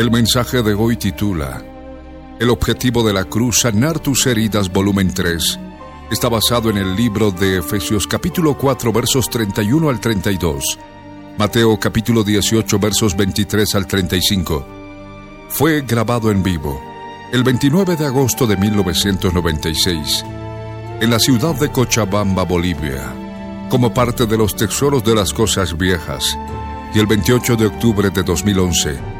El mensaje de hoy titula El objetivo de la cruz, sanar tus heridas, volumen 3. Está basado en el libro de Efesios capítulo 4 versos 31 al 32, Mateo capítulo 18 versos 23 al 35. Fue grabado en vivo el 29 de agosto de 1996 en la ciudad de Cochabamba, Bolivia, como parte de los tesoros de las cosas viejas, y el 28 de octubre de 2011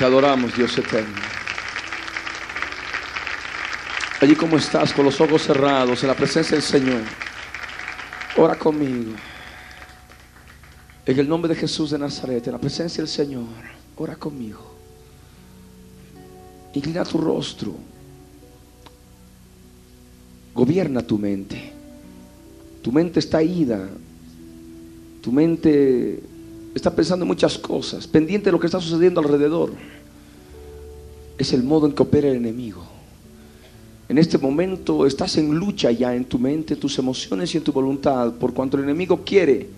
Te adoramos, Dios eterno. Allí como estás, con los ojos cerrados, en la presencia del Señor, ora conmigo. En el nombre de Jesús de Nazaret, en la presencia del Señor, ora conmigo. Inclina tu rostro. Gobierna tu mente. Tu mente está ida. Tu mente está pensando en muchas cosas, pendiente de lo que está sucediendo alrededor. Es el modo en que opera el enemigo. En este momento estás en lucha ya en tu mente, tus emociones y en tu voluntad, por cuanto el enemigo quiere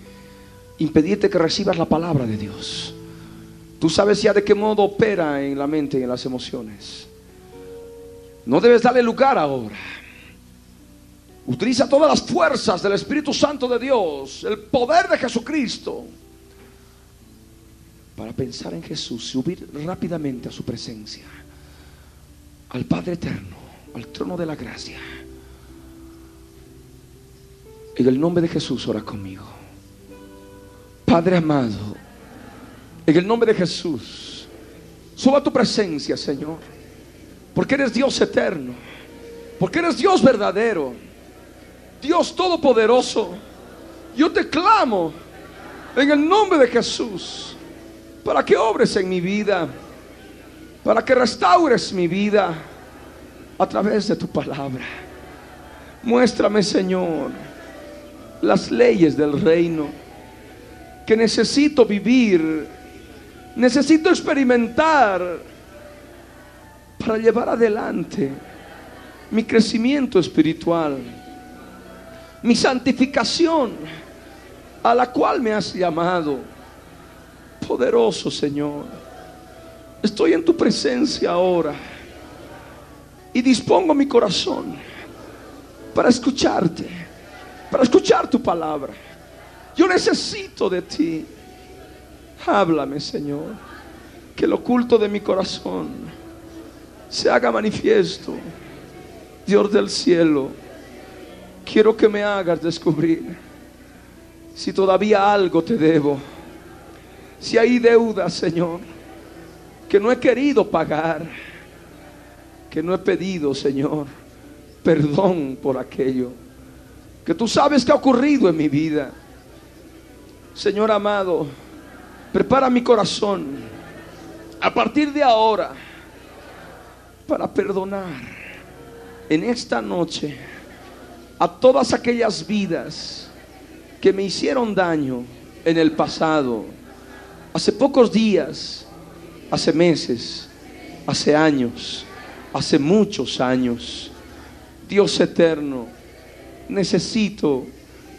impedirte que recibas la palabra de Dios. Tú sabes ya de qué modo opera en la mente y en las emociones. No debes darle lugar ahora. Utiliza todas las fuerzas del Espíritu Santo de Dios, el poder de Jesucristo, para pensar en Jesús, subir rápidamente a su presencia, al Padre Eterno, al trono de la gracia. En el nombre de Jesús, ora conmigo. Padre amado, en el nombre de Jesús, suba tu presencia, Señor, porque eres Dios eterno, porque eres Dios verdadero. Dios Todopoderoso, yo te clamo en el nombre de Jesús para que obres en mi vida, para que restaures mi vida a través de tu palabra. Muéstrame, Señor, las leyes del reino que necesito vivir, necesito experimentar para llevar adelante mi crecimiento espiritual mi santificación a la cual me has llamado. Poderoso Señor, estoy en tu presencia ahora y dispongo mi corazón para escucharte, para escuchar tu palabra. Yo necesito de ti. Háblame, Señor, que el oculto de mi corazón se haga manifiesto. Dios del cielo quiero que me hagas descubrir si todavía algo te debo. Si hay deuda, Señor, que no he querido pagar, que no he pedido, Señor, perdón por aquello, que tú sabes que ha ocurrido en mi vida. Señor amado, prepara mi corazón a partir de ahora para perdonar en esta noche a todas aquellas vidas que me hicieron daño en el pasado, hace pocos días, hace meses, hace años, hace muchos años. Dios eterno, necesito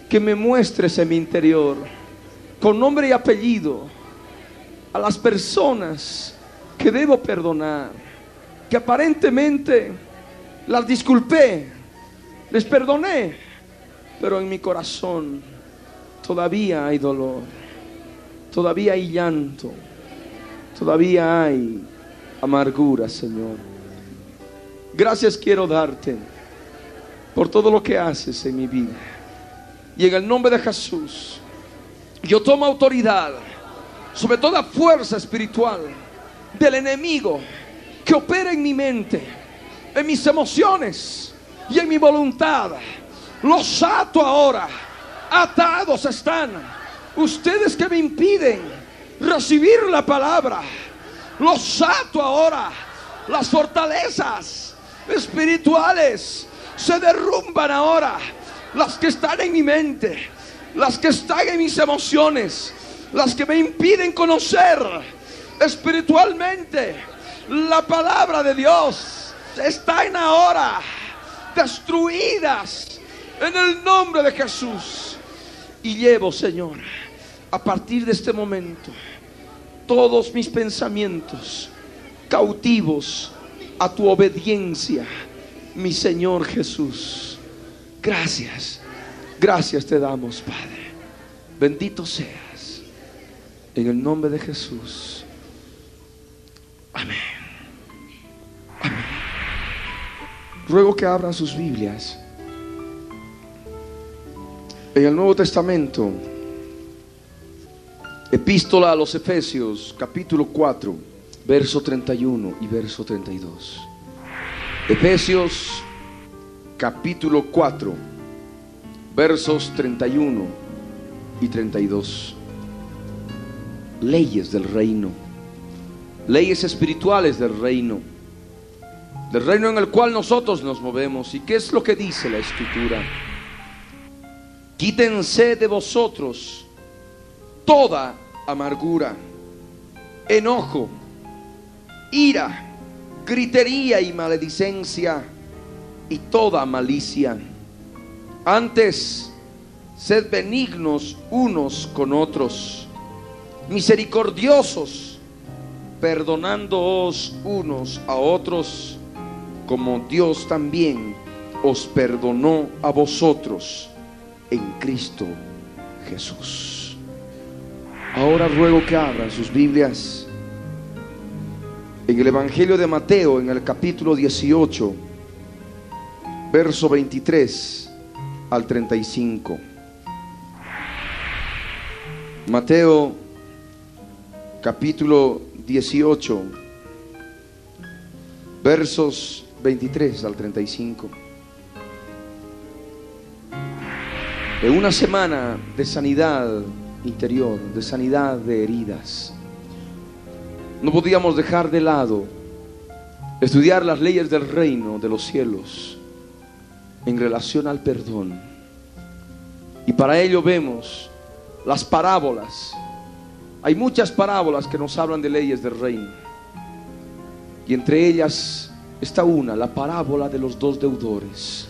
que me muestres en mi interior, con nombre y apellido, a las personas que debo perdonar, que aparentemente las disculpé, les perdoné, pero en mi corazón todavía hay dolor, todavía hay llanto, todavía hay amargura, Señor. Gracias quiero darte por todo lo que haces en mi vida. Y en el nombre de Jesús, yo tomo autoridad sobre toda fuerza espiritual del enemigo que opera en mi mente, en mis emociones y en mi voluntad. Los ato ahora. Atados están ustedes que me impiden recibir la palabra. Los ato ahora. Las fortalezas espirituales se derrumban ahora. Las que están en mi mente, las que están en mis emociones, las que me impiden conocer espiritualmente la palabra de Dios, están ahora destruidas en el nombre de Jesús. Y llevo, Señor, a partir de este momento, todos mis pensamientos cautivos a tu obediencia, mi Señor Jesús. Gracias, gracias te damos, Padre. Bendito seas. En el nombre de Jesús. Amén. Amén. Ruego que abran sus Biblias. En el Nuevo Testamento, Epístola a los Efesios, capítulo 4, verso 31 y verso 32. Efesios, capítulo 4, versos 31 y 32. Leyes del reino, leyes espirituales del reino, del reino en el cual nosotros nos movemos. ¿Y qué es lo que dice la escritura? Quítense de vosotros toda amargura, enojo, ira, gritería y maledicencia y toda malicia. Antes, sed benignos unos con otros, misericordiosos, perdonándoos unos a otros, como Dios también os perdonó a vosotros en Cristo Jesús. Ahora ruego que abran sus Biblias en el Evangelio de Mateo, en el capítulo 18, verso 23 al 35. Mateo, capítulo 18, versos 23 al 35. En una semana de sanidad interior, de sanidad de heridas, no podíamos dejar de lado estudiar las leyes del reino de los cielos en relación al perdón. Y para ello vemos las parábolas. Hay muchas parábolas que nos hablan de leyes del reino. Y entre ellas está una, la parábola de los dos deudores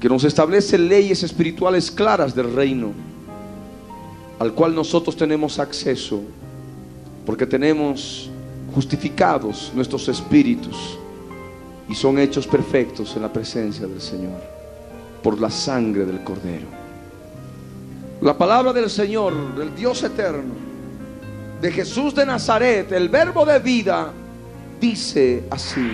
que nos establece leyes espirituales claras del reino, al cual nosotros tenemos acceso, porque tenemos justificados nuestros espíritus y son hechos perfectos en la presencia del Señor, por la sangre del Cordero. La palabra del Señor, del Dios eterno, de Jesús de Nazaret, el verbo de vida, dice así.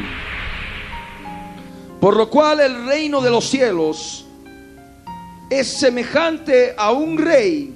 Por lo cual el reino de los cielos es semejante a un rey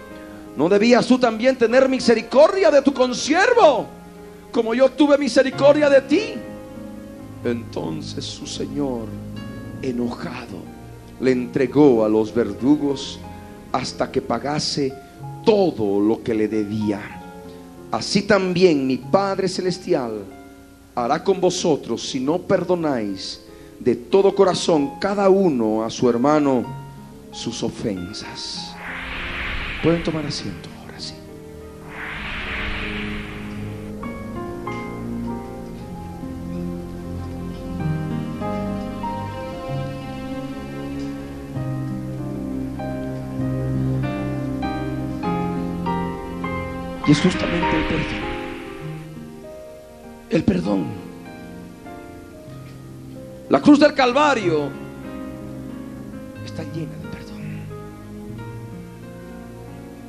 ¿No debías tú también tener misericordia de tu consiervo, como yo tuve misericordia de ti? Entonces su señor, enojado, le entregó a los verdugos hasta que pagase todo lo que le debía. Así también mi Padre Celestial hará con vosotros si no perdonáis de todo corazón cada uno a su hermano sus ofensas. Pueden tomar asiento ahora sí. Y es justamente el perdón. El perdón. La cruz del Calvario está llena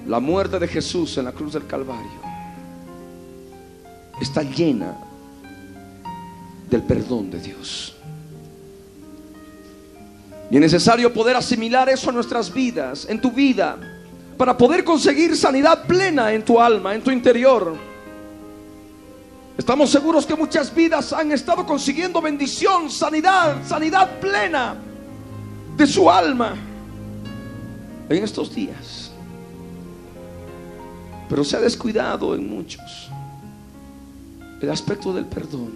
La muerte de Jesús en la cruz del Calvario está llena del perdón de Dios. Y es necesario poder asimilar eso a nuestras vidas, en tu vida, para poder conseguir sanidad plena en tu alma, en tu interior. Estamos seguros que muchas vidas han estado consiguiendo bendición, sanidad, sanidad plena de su alma en estos días. Pero se ha descuidado en muchos el aspecto del perdón,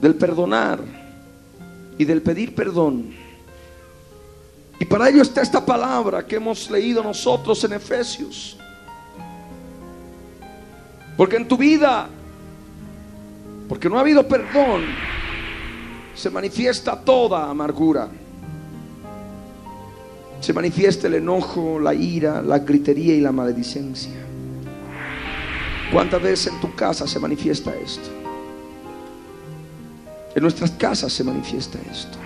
del perdonar y del pedir perdón. Y para ello está esta palabra que hemos leído nosotros en Efesios. Porque en tu vida, porque no ha habido perdón, se manifiesta toda amargura. Se manifiesta el enojo, la ira, la gritería y la maledicencia. ¿Cuántas veces en tu casa se manifiesta esto? En nuestras casas se manifiesta esto.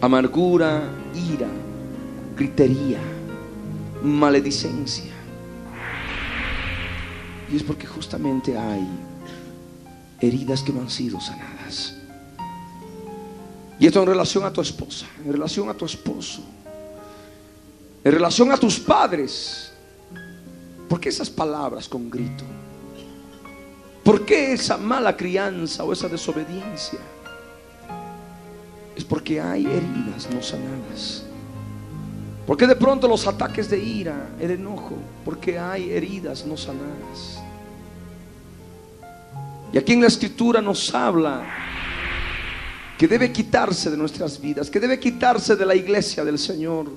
Amargura, ira, gritería, maledicencia. Y es porque justamente hay heridas que no han sido sanadas. Y esto en relación a tu esposa, en relación a tu esposo, en relación a tus padres. ¿Por qué esas palabras con grito? ¿Por qué esa mala crianza o esa desobediencia? Es porque hay heridas no sanadas. ¿Por qué de pronto los ataques de ira, el enojo? Porque hay heridas no sanadas. Y aquí en la escritura nos habla que debe quitarse de nuestras vidas, que debe quitarse de la iglesia del Señor.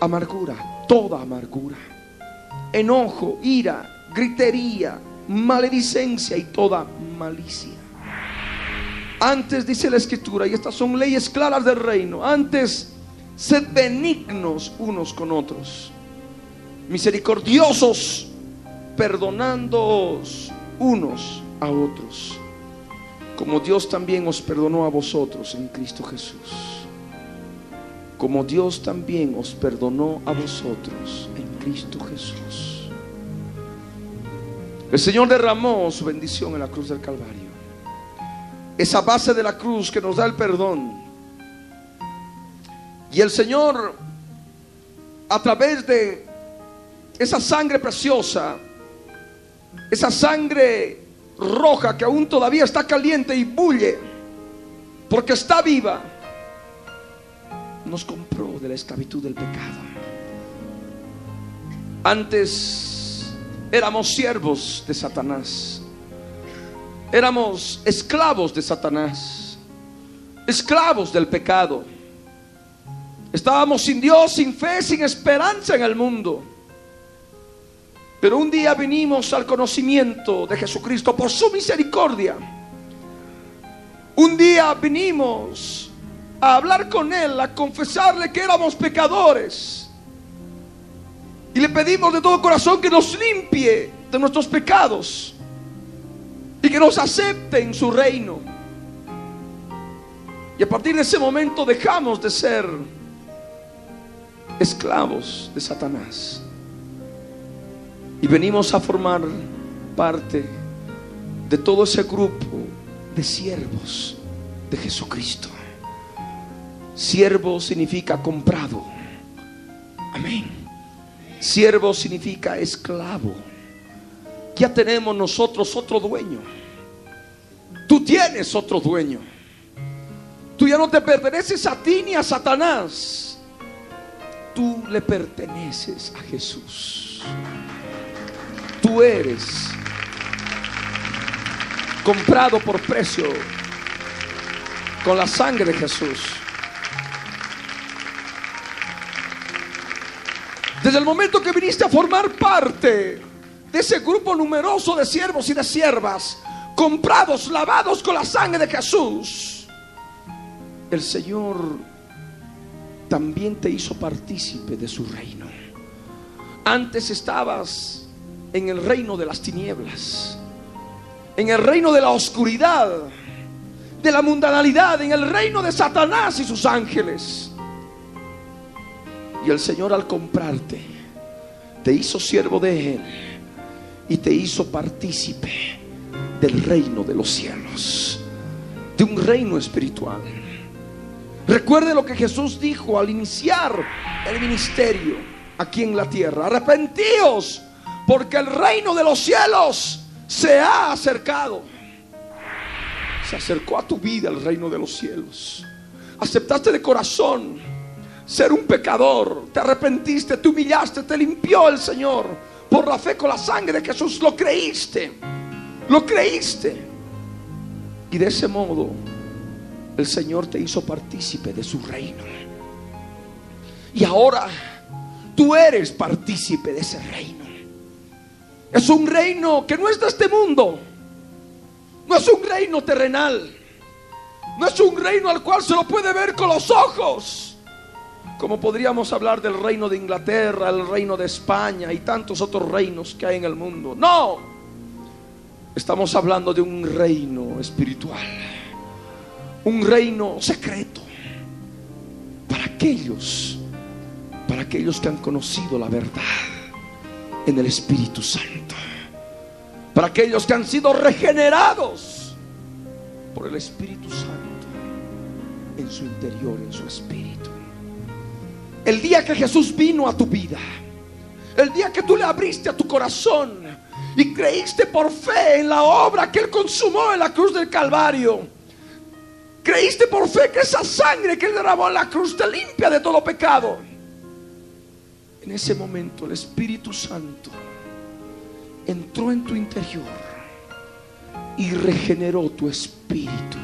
Amargura, toda amargura. Enojo, ira, gritería, maledicencia y toda malicia. Antes dice la escritura, y estas son leyes claras del reino, antes sed benignos unos con otros, misericordiosos, perdonándoos unos a otros, como Dios también os perdonó a vosotros en Cristo Jesús. Como Dios también os perdonó a vosotros en Cristo Jesús. El Señor derramó su bendición en la cruz del Calvario. Esa base de la cruz que nos da el perdón. Y el Señor, a través de esa sangre preciosa, esa sangre roja que aún todavía está caliente y bulle, porque está viva, nos compró de la esclavitud del pecado. Antes éramos siervos de Satanás, éramos esclavos de Satanás, esclavos del pecado. Estábamos sin Dios, sin fe, sin esperanza en el mundo. Pero un día vinimos al conocimiento de Jesucristo por su misericordia. Un día vinimos a hablar con Él, a confesarle que éramos pecadores. Y le pedimos de todo corazón que nos limpie de nuestros pecados y que nos acepte en su reino. Y a partir de ese momento dejamos de ser esclavos de Satanás. Y venimos a formar parte de todo ese grupo de siervos de Jesucristo. Siervo significa comprado. Amén. Siervo significa esclavo. Ya tenemos nosotros otro dueño. Tú tienes otro dueño. Tú ya no te perteneces a ti ni a Satanás. Tú le perteneces a Jesús. Eres comprado por precio con la sangre de Jesús. Desde el momento que viniste a formar parte de ese grupo numeroso de siervos y de siervas, comprados, lavados con la sangre de Jesús, el Señor también te hizo partícipe de su reino. Antes estabas en el reino de las tinieblas, en el reino de la oscuridad, de la mundanalidad, en el reino de Satanás y sus ángeles. Y el Señor al comprarte, te hizo siervo de Él y te hizo partícipe del reino de los cielos, de un reino espiritual. Recuerde lo que Jesús dijo al iniciar el ministerio aquí en la tierra. Arrepentíos porque el reino de los cielos se ha acercado. Se acercó a tu vida el reino de los cielos. Aceptaste de corazón ser un pecador. Te arrepentiste, te humillaste, te limpió el Señor. Por la fe con la sangre de Jesús lo creíste. Lo creíste. Y de ese modo el Señor te hizo partícipe de su reino. Y ahora tú eres partícipe de ese reino. Es un reino que no es de este mundo. No es un reino terrenal. No es un reino al cual se lo puede ver con los ojos. Como podríamos hablar del reino de Inglaterra, el reino de España y tantos otros reinos que hay en el mundo. No. Estamos hablando de un reino espiritual. Un reino secreto. Para aquellos, para aquellos que han conocido la verdad en el Espíritu Santo. Para aquellos que han sido regenerados por el Espíritu Santo en su interior, en su espíritu. El día que Jesús vino a tu vida, el día que tú le abriste a tu corazón y creíste por fe en la obra que Él consumó en la cruz del Calvario, creíste por fe que esa sangre que Él derramó en la cruz te limpia de todo pecado. En ese momento el Espíritu Santo entró en tu interior y regeneró tu espíritu.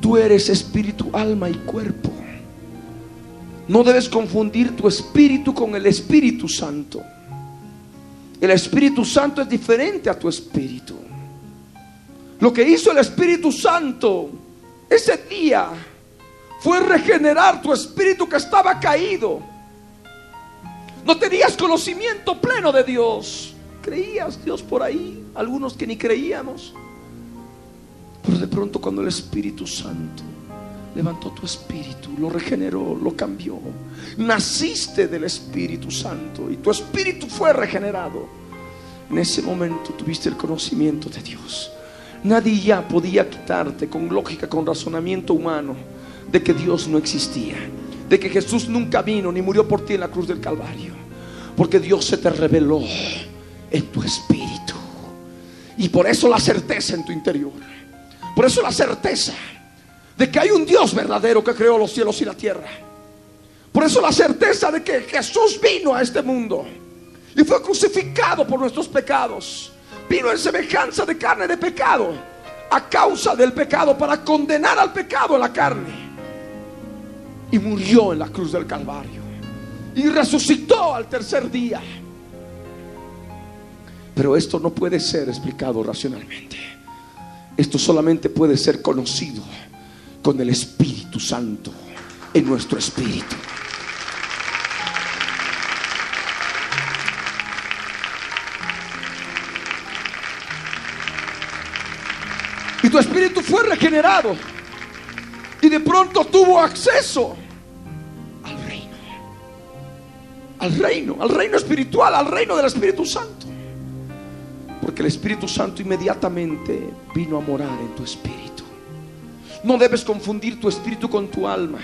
Tú eres espíritu, alma y cuerpo. No debes confundir tu espíritu con el Espíritu Santo. El Espíritu Santo es diferente a tu espíritu. Lo que hizo el Espíritu Santo ese día fue regenerar tu espíritu que estaba caído. No tenías conocimiento pleno de Dios. Creías Dios por ahí, algunos que ni creíamos. Pero de pronto cuando el Espíritu Santo levantó tu espíritu, lo regeneró, lo cambió. Naciste del Espíritu Santo y tu espíritu fue regenerado. En ese momento tuviste el conocimiento de Dios. Nadie ya podía quitarte con lógica, con razonamiento humano, de que Dios no existía, de que Jesús nunca vino ni murió por ti en la cruz del Calvario, porque Dios se te reveló en tu espíritu. Y por eso la certeza en tu interior, por eso la certeza de que hay un Dios verdadero que creó los cielos y la tierra. Por eso la certeza de que Jesús vino a este mundo y fue crucificado por nuestros pecados. Vino en semejanza de carne de pecado a causa del pecado para condenar al pecado la carne. y murió en la cruz del Calvario y resucitó al tercer día. Pero esto no puede ser explicado racionalmente. Esto solamente puede ser conocido con el Espíritu Santo en nuestro espíritu. Y tu espíritu fue regenerado. Y de pronto tuvo acceso Al reino, al reino espiritual, al reino del Espíritu Santo. Porque el Espíritu Santo inmediatamente vino a morar en tu espíritu. No debes confundir tu espíritu con tu alma.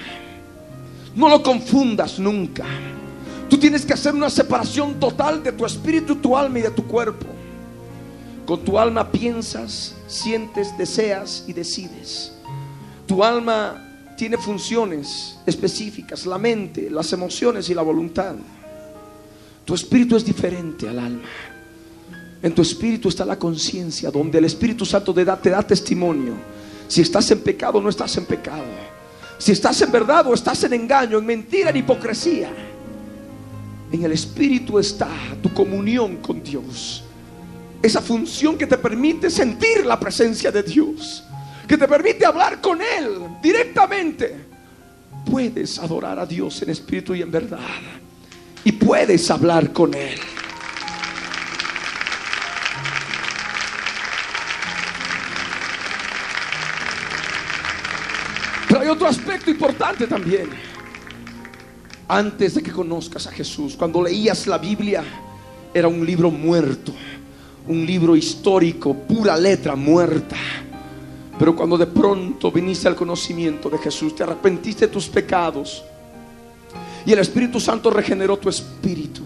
No lo confundas nunca. Tú tienes que hacer una separación total de tu espíritu, tu alma y de tu cuerpo. Con tu alma piensas, sientes, deseas y decides. Tu alma tiene funciones específicas, la mente, las emociones y la voluntad. Tu espíritu es diferente al alma. En tu espíritu está la conciencia, donde el Espíritu Santo te da, te da testimonio. Si estás en pecado no estás en pecado. Si estás en verdad o estás en engaño, en mentira, en hipocresía. En el Espíritu está tu comunión con Dios. Esa función que te permite sentir la presencia de Dios. Que te permite hablar con Él directamente. Puedes adorar a Dios en espíritu y en verdad. Y puedes hablar con Él. Pero hay otro aspecto importante también. Antes de que conozcas a Jesús, cuando leías la Biblia, era un libro muerto, un libro histórico, pura letra muerta. Pero cuando de pronto viniste al conocimiento de Jesús, te arrepentiste de tus pecados y el Espíritu Santo regeneró tu espíritu,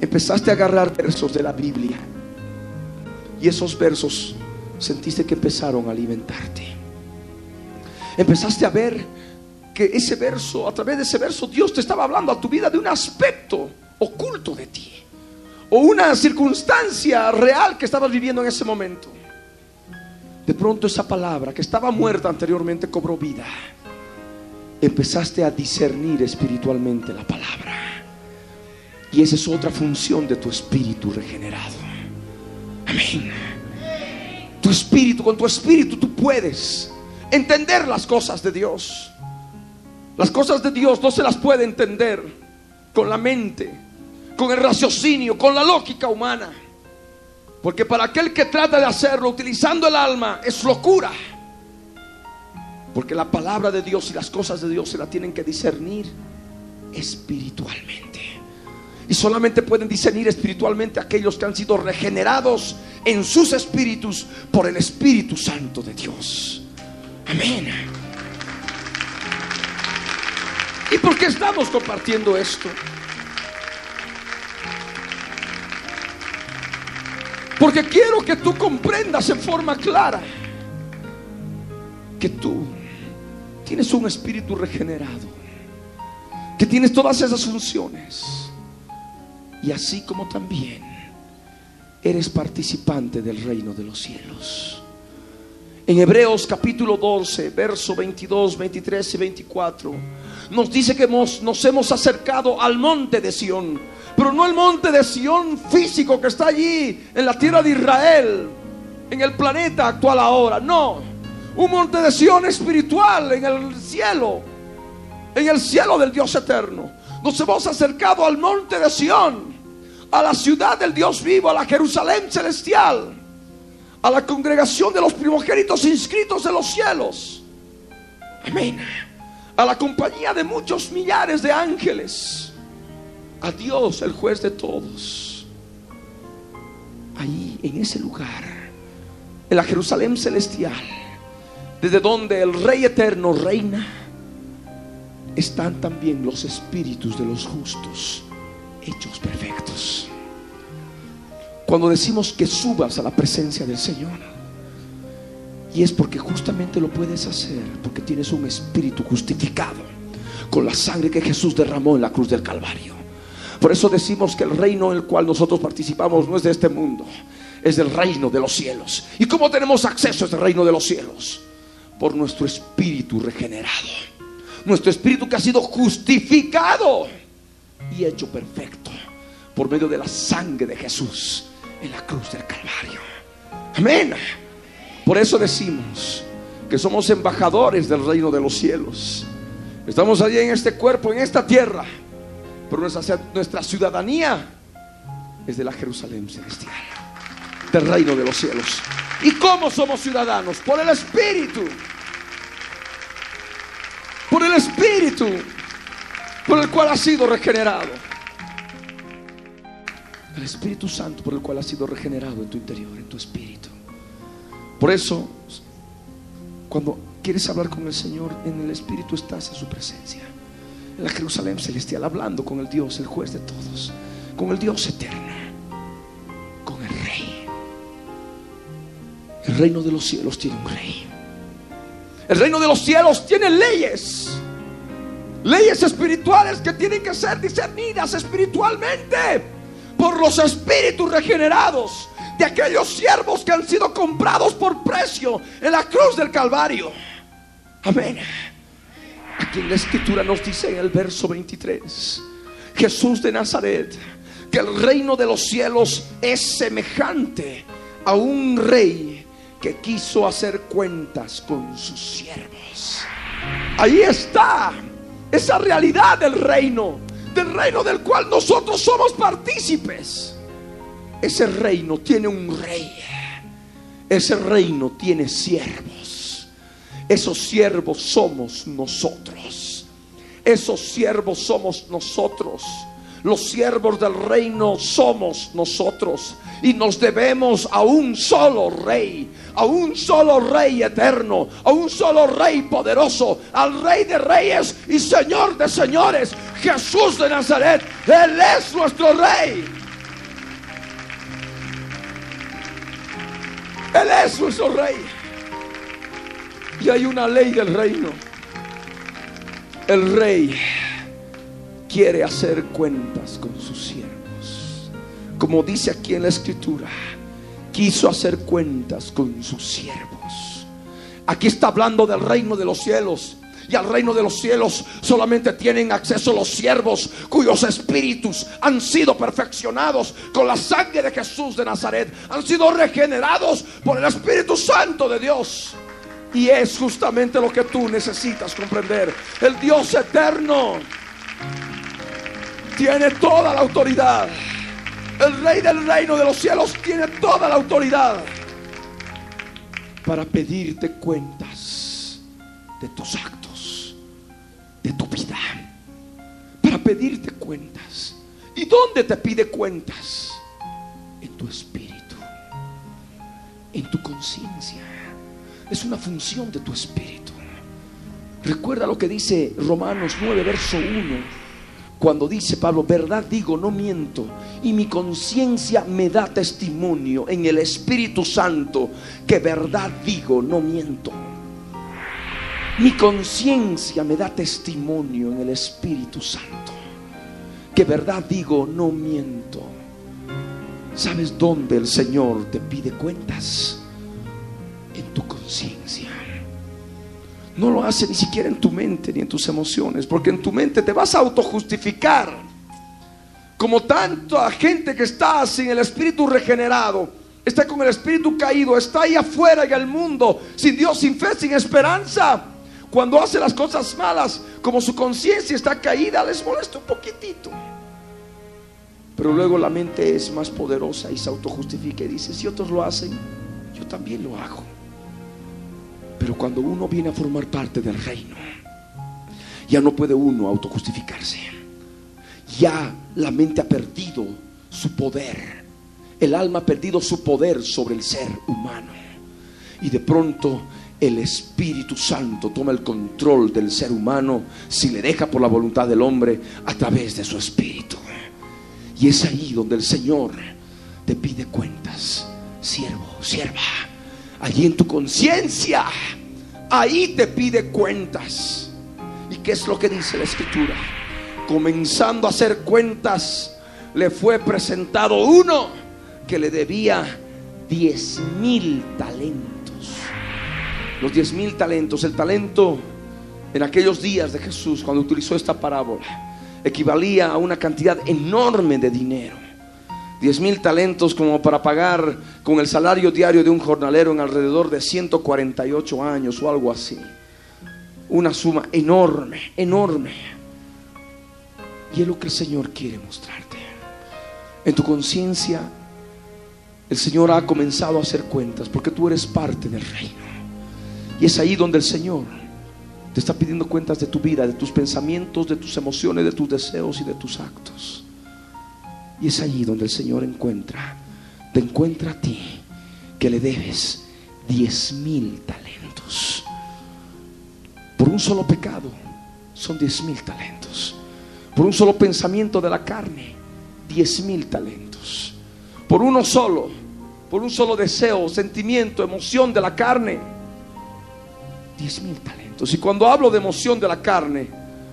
empezaste a agarrar versos de la Biblia y esos versos sentiste que empezaron a alimentarte. Empezaste a ver que ese verso, a través de ese verso, Dios te estaba hablando a tu vida de un aspecto oculto de ti o una circunstancia real que estabas viviendo en ese momento. De pronto esa palabra que estaba muerta anteriormente cobró vida. Empezaste a discernir espiritualmente la palabra. Y esa es otra función de tu espíritu regenerado. Amén. Tu espíritu, con tu espíritu tú puedes entender las cosas de Dios. Las cosas de Dios no se las puede entender con la mente, con el raciocinio, con la lógica humana. Porque para aquel que trata de hacerlo utilizando el alma es locura. Porque la palabra de Dios y las cosas de Dios se la tienen que discernir espiritualmente. Y solamente pueden discernir espiritualmente aquellos que han sido regenerados en sus espíritus por el Espíritu Santo de Dios. Amén. ¿Y por qué estamos compartiendo esto? Porque quiero que tú comprendas en forma clara que tú tienes un espíritu regenerado, que tienes todas esas funciones y así como también eres participante del reino de los cielos. En Hebreos capítulo 12, verso 22, 23 y 24, nos dice que hemos, nos hemos acercado al monte de Sión, pero no el monte de Sión físico que está allí en la tierra de Israel, en el planeta actual ahora, no, un monte de Sión espiritual en el cielo, en el cielo del Dios eterno. Nos hemos acercado al monte de Sión, a la ciudad del Dios vivo, a la Jerusalén celestial a la congregación de los primogénitos inscritos en los cielos. Amén. A la compañía de muchos millares de ángeles. A Dios, el juez de todos. Ahí, en ese lugar, en la Jerusalén celestial, desde donde el Rey eterno reina, están también los espíritus de los justos, hechos perfectos. Cuando decimos que subas a la presencia del Señor. Y es porque justamente lo puedes hacer, porque tienes un espíritu justificado con la sangre que Jesús derramó en la cruz del Calvario. Por eso decimos que el reino en el cual nosotros participamos no es de este mundo, es del reino de los cielos. ¿Y cómo tenemos acceso a este reino de los cielos? Por nuestro espíritu regenerado. Nuestro espíritu que ha sido justificado y hecho perfecto por medio de la sangre de Jesús en la cruz del Calvario. Amén. Por eso decimos que somos embajadores del reino de los cielos. Estamos allí en este cuerpo, en esta tierra, pero nuestra, nuestra ciudadanía es de la Jerusalén celestial, del reino de los cielos. ¿Y cómo somos ciudadanos? Por el Espíritu. Por el Espíritu por el cual ha sido regenerado. El Espíritu Santo por el cual ha sido regenerado en tu interior, en tu espíritu. Por eso, cuando quieres hablar con el Señor, en el Espíritu estás en su presencia. En la Jerusalén celestial, hablando con el Dios, el juez de todos, con el Dios eterno, con el Rey. El reino de los cielos tiene un rey. El reino de los cielos tiene leyes. Leyes espirituales que tienen que ser discernidas espiritualmente por los espíritus regenerados de aquellos siervos que han sido comprados por precio en la cruz del Calvario. Amén. Aquí en la escritura nos dice en el verso 23, Jesús de Nazaret, que el reino de los cielos es semejante a un rey que quiso hacer cuentas con sus siervos. Ahí está esa realidad del reino, del reino del cual nosotros somos partícipes. Ese reino tiene un rey. Ese reino tiene siervos. Esos siervos somos nosotros. Esos siervos somos nosotros. Los siervos del reino somos nosotros y nos debemos a un solo rey, a un solo rey eterno, a un solo rey poderoso, al rey de reyes y señor de señores, Jesús de Nazaret. Él es nuestro rey. Él es nuestro rey. Y hay una ley del reino. El rey quiere hacer cuentas con sus siervos. Como dice aquí en la escritura, quiso hacer cuentas con sus siervos. Aquí está hablando del reino de los cielos. Y al reino de los cielos solamente tienen acceso los siervos cuyos espíritus han sido perfeccionados con la sangre de Jesús de Nazaret. Han sido regenerados por el Espíritu Santo de Dios. Y es justamente lo que tú necesitas comprender. El Dios eterno tiene toda la autoridad. El rey del reino de los cielos tiene toda la autoridad para pedirte cuentas de tus actos, de tu vida. Para pedirte cuentas. ¿Y dónde te pide cuentas? En tu espíritu, en tu conciencia. Es una función de tu espíritu. Recuerda lo que dice Romanos 9, verso 1 cuando dice Pablo, verdad digo, no miento, y mi conciencia me da testimonio en el Espíritu Santo, que verdad digo, no miento. Mi conciencia me da testimonio en el Espíritu Santo, que verdad digo, no miento. ¿Sabes dónde el Señor te pide cuentas? En tu conciencia. No lo hace ni siquiera en tu mente ni en tus emociones, porque en tu mente te vas a autojustificar. Como tanta gente que está sin el espíritu regenerado, está con el espíritu caído, está ahí afuera en el mundo, sin Dios, sin fe, sin esperanza. Cuando hace las cosas malas, como su conciencia está caída, les molesta un poquitito. Pero luego la mente es más poderosa y se autojustifica y dice, si otros lo hacen, yo también lo hago. Pero cuando uno viene a formar parte del reino, ya no puede uno autojustificarse. Ya la mente ha perdido su poder. El alma ha perdido su poder sobre el ser humano. Y de pronto el Espíritu Santo toma el control del ser humano si le deja por la voluntad del hombre a través de su espíritu. Y es ahí donde el Señor te pide cuentas, siervo, sierva allí en tu conciencia, ahí te pide cuentas. ¿Y qué es lo que dice la escritura? Comenzando a hacer cuentas, le fue presentado uno que le debía diez mil talentos. Los diez mil talentos, el talento en aquellos días de Jesús, cuando utilizó esta parábola, equivalía a una cantidad enorme de dinero. Diez mil talentos como para pagar con el salario diario de un jornalero en alrededor de 148 años o algo así. Una suma enorme, enorme. Y es lo que el Señor quiere mostrarte. En tu conciencia, el Señor ha comenzado a hacer cuentas porque tú eres parte del reino. Y es ahí donde el Señor te está pidiendo cuentas de tu vida, de tus pensamientos, de tus emociones, de tus deseos y de tus actos. Y es allí donde el Señor encuentra, te encuentra a ti que le debes diez mil talentos. Por un solo pecado son diez mil talentos. Por un solo pensamiento de la carne, diez mil talentos. Por uno solo, por un solo deseo, sentimiento, emoción de la carne, diez mil talentos. Y cuando hablo de emoción de la carne,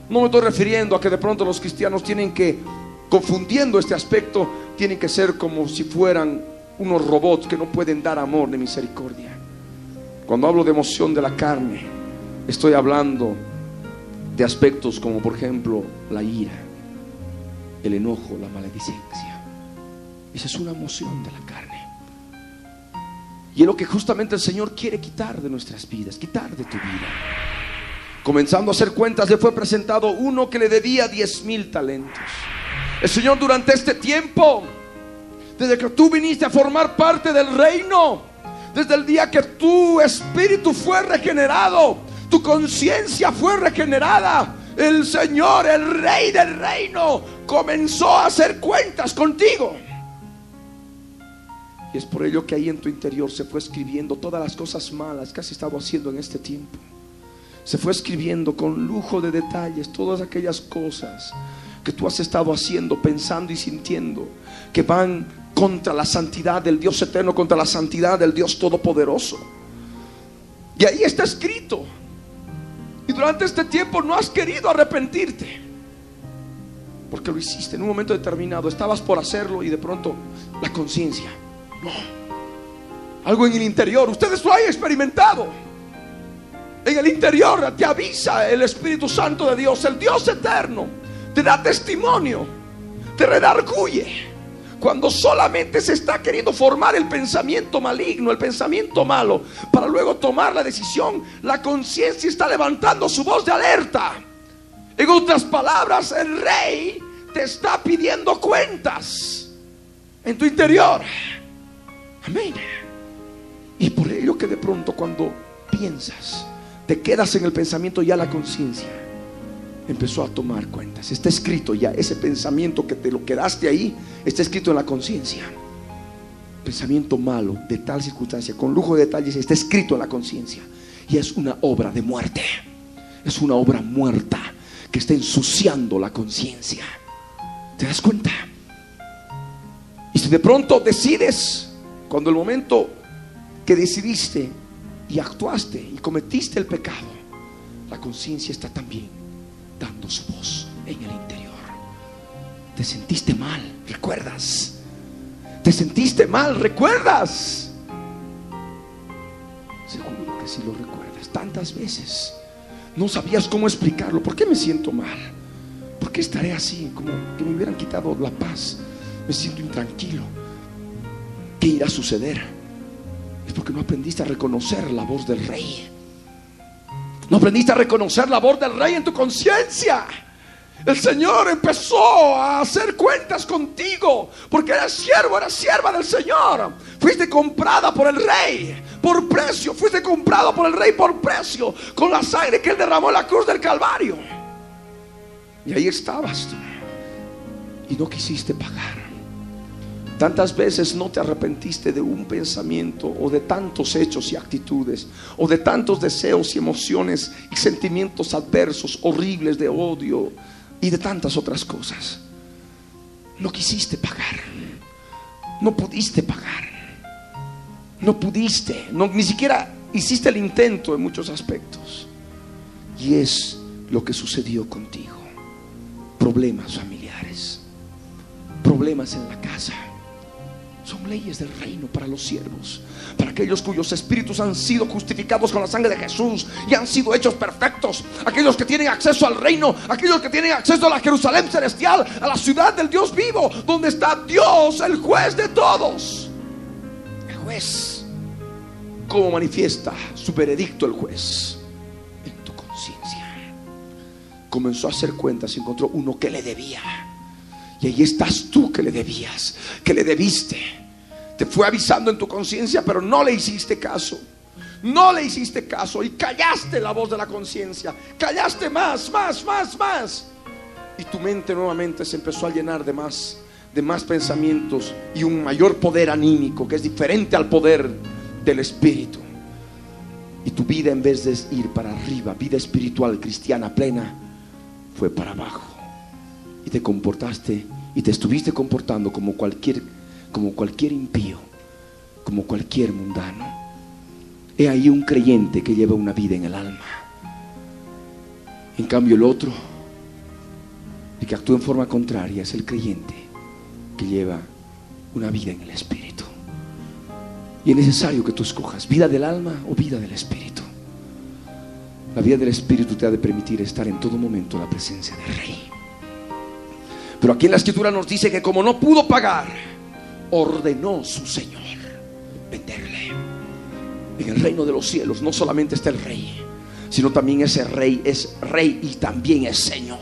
no me estoy refiriendo a que de pronto los cristianos tienen que, confundiendo este aspecto, tienen que ser como si fueran unos robots que no pueden dar amor ni misericordia. Cuando hablo de emoción de la carne, estoy hablando de aspectos como por ejemplo la ira, el enojo, la maledicencia. Esa es una emoción de la carne. Y es lo que justamente el Señor quiere quitar de nuestras vidas, quitar de tu vida. Comenzando a hacer cuentas, le fue presentado uno que le debía diez mil talentos. El Señor durante este tiempo, desde que tú viniste a formar parte del reino, desde el día que tu espíritu fue regenerado, tu conciencia fue regenerada, el Señor, el Rey del reino, comenzó a hacer cuentas contigo. Y es por ello que ahí en tu interior se fue escribiendo todas las cosas malas que has estado haciendo en este tiempo. Se fue escribiendo con lujo de detalles todas aquellas cosas que tú has estado haciendo, pensando y sintiendo, que van contra la santidad del Dios eterno, contra la santidad del Dios todopoderoso. Y ahí está escrito. Y durante este tiempo no has querido arrepentirte. Porque lo hiciste en un momento determinado. Estabas por hacerlo y de pronto la conciencia no. Algo en el interior. Ustedes lo han experimentado. En el interior te avisa el Espíritu Santo de Dios, el Dios eterno. Te da testimonio. Te redarguye. Cuando solamente se está queriendo formar el pensamiento maligno, el pensamiento malo, para luego tomar la decisión, la conciencia está levantando su voz de alerta. En otras palabras, el rey te está pidiendo cuentas en tu interior. Amén. Y por ello que de pronto cuando piensas, te quedas en el pensamiento, ya la conciencia empezó a tomar cuentas. Está escrito ya, ese pensamiento que te lo quedaste ahí, está escrito en la conciencia. Pensamiento malo de tal circunstancia, con lujo de detalles, está escrito en la conciencia. Y es una obra de muerte. Es una obra muerta que está ensuciando la conciencia. ¿Te das cuenta? Y si de pronto decides cuando el momento que decidiste y actuaste y cometiste el pecado, la conciencia está también dando su voz en el interior. Te sentiste mal, recuerdas. Te sentiste mal, recuerdas. Seguro que si lo recuerdas tantas veces. No sabías cómo explicarlo. ¿Por qué me siento mal? ¿Por qué estaré así? Como que me hubieran quitado la paz. Me siento intranquilo ¿Qué irá a suceder? Es porque no aprendiste a reconocer la voz del rey. No aprendiste a reconocer la voz del rey en tu conciencia. El Señor empezó a hacer cuentas contigo porque eras siervo, eras sierva del Señor. Fuiste comprada por el rey por precio. Fuiste comprado por el rey por precio con la sangre que él derramó en la cruz del Calvario. Y ahí estabas tú. Y no quisiste pagar. Tantas veces no te arrepentiste de un pensamiento o de tantos hechos y actitudes o de tantos deseos y emociones y sentimientos adversos, horribles de odio y de tantas otras cosas. No quisiste pagar. No pudiste pagar. No pudiste. Ni siquiera hiciste el intento en muchos aspectos. Y es lo que sucedió contigo. Problemas familiares. Problemas en la casa Son leyes del reino para los siervos, para aquellos cuyos espíritus han sido justificados con la sangre de Jesús y han sido hechos perfectos, aquellos que tienen acceso al reino, aquellos que tienen acceso a la Jerusalén celestial, a la ciudad del Dios vivo, donde está Dios, el juez de todos. El juez, como manifiesta su veredicto el juez en tu conciencia. Comenzó a hacer cuentas, encontró uno que le debía. Y ahí estás tú que le debías, que le debiste. Te fue avisando en tu conciencia, pero no le hiciste caso. No le hiciste caso y callaste la voz de la conciencia. Callaste más, más, más, más. Y tu mente nuevamente se empezó a llenar de más, de más pensamientos y un mayor poder anímico que es diferente al poder del espíritu. Y tu vida en vez de ir para arriba, vida espiritual cristiana plena, fue para abajo y te comportaste y te estuviste comportando como cualquier como cualquier impío, como cualquier mundano. He ahí un creyente que lleva una vida en el alma. En cambio el otro, el que actúa en forma contraria, es el creyente que lleva una vida en el espíritu. Y es necesario que tú escojas vida del alma o vida del espíritu. La vida del espíritu te ha de permitir estar en todo momento en la presencia del rey. Pero aquí en la escritura nos dice que como no pudo pagar, ordenó su Señor venderle. En el reino de los cielos no solamente está el rey, sino también ese rey es rey y también es Señor.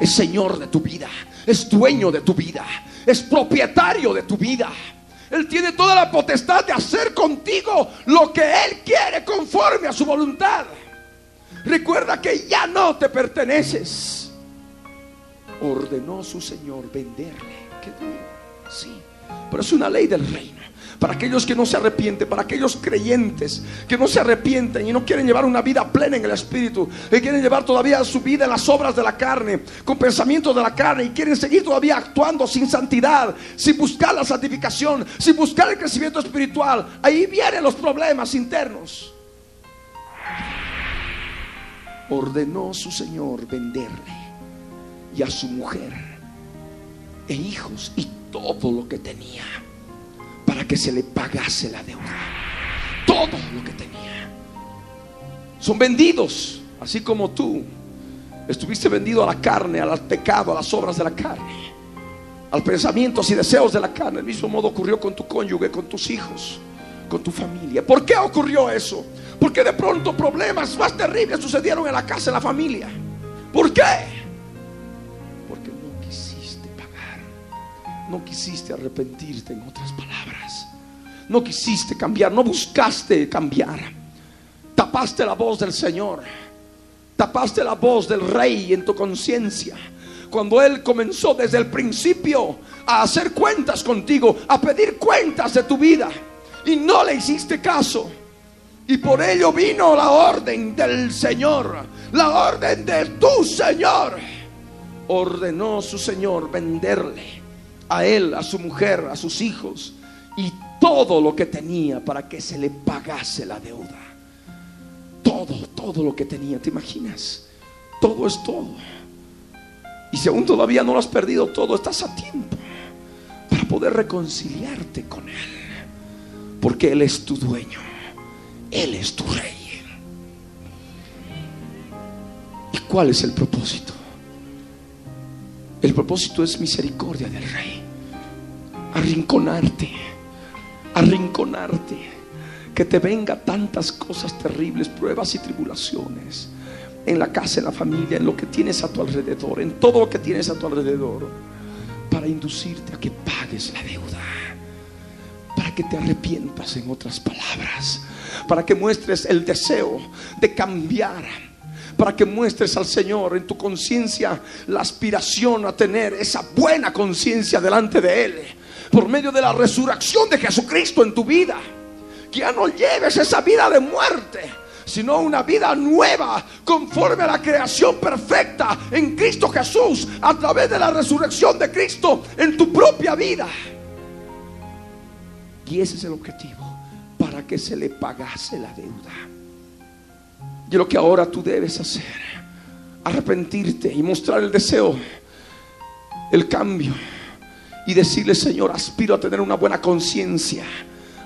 Es Señor de tu vida, es dueño de tu vida, es propietario de tu vida. Él tiene toda la potestad de hacer contigo lo que Él quiere conforme a su voluntad. Recuerda que ya no te perteneces ordenó su Señor venderle. Qué duro, sí. Pero es una ley del reino. Para aquellos que no se arrepienten, para aquellos creyentes que no se arrepienten y no quieren llevar una vida plena en el Espíritu, que quieren llevar todavía su vida en las obras de la carne, con pensamientos de la carne y quieren seguir todavía actuando sin santidad, sin buscar la santificación, sin buscar el crecimiento espiritual. Ahí vienen los problemas internos. Ordenó su Señor venderle y a su mujer e hijos y todo lo que tenía para que se le pagase la deuda. Todo lo que tenía. Son vendidos, así como tú estuviste vendido a la carne, al pecado, a las obras de la carne, al pensamientos y deseos de la carne. El mismo modo ocurrió con tu cónyuge, con tus hijos, con tu familia. ¿Por qué ocurrió eso? Porque de pronto problemas más terribles sucedieron en la casa, en la familia. ¿Por qué? No quisiste arrepentirte, en otras palabras. No quisiste cambiar, no buscaste cambiar. Tapaste la voz del Señor. Tapaste la voz del Rey en tu conciencia. Cuando Él comenzó desde el principio a hacer cuentas contigo, a pedir cuentas de tu vida. Y no le hiciste caso. Y por ello vino la orden del Señor. La orden de tu Señor. Ordenó su Señor venderle a él, a su mujer, a sus hijos y todo lo que tenía para que se le pagase la deuda. Todo, todo lo que tenía, ¿te imaginas? Todo es todo. Y si aún todavía no lo has perdido todo, estás a tiempo para poder reconciliarte con Él. Porque Él es tu dueño. Él es tu rey. ¿Y cuál es el propósito? El propósito es misericordia del Rey. Arrinconarte, arrinconarte. Que te venga tantas cosas terribles, pruebas y tribulaciones. En la casa, en la familia, en lo que tienes a tu alrededor, en todo lo que tienes a tu alrededor. Para inducirte a que pagues la deuda. Para que te arrepientas en otras palabras. Para que muestres el deseo de cambiar para que muestres al Señor en tu conciencia la aspiración a tener esa buena conciencia delante de Él. Por medio de la resurrección de Jesucristo en tu vida. Que ya no lleves esa vida de muerte, sino una vida nueva conforme a la creación perfecta en Cristo Jesús a través de la resurrección de Cristo en tu propia vida. Y ese es el objetivo, para que se le pagase la deuda. Y lo que ahora tú debes hacer, arrepentirte y mostrar el deseo, el cambio y decirle, Señor, aspiro a tener una buena conciencia.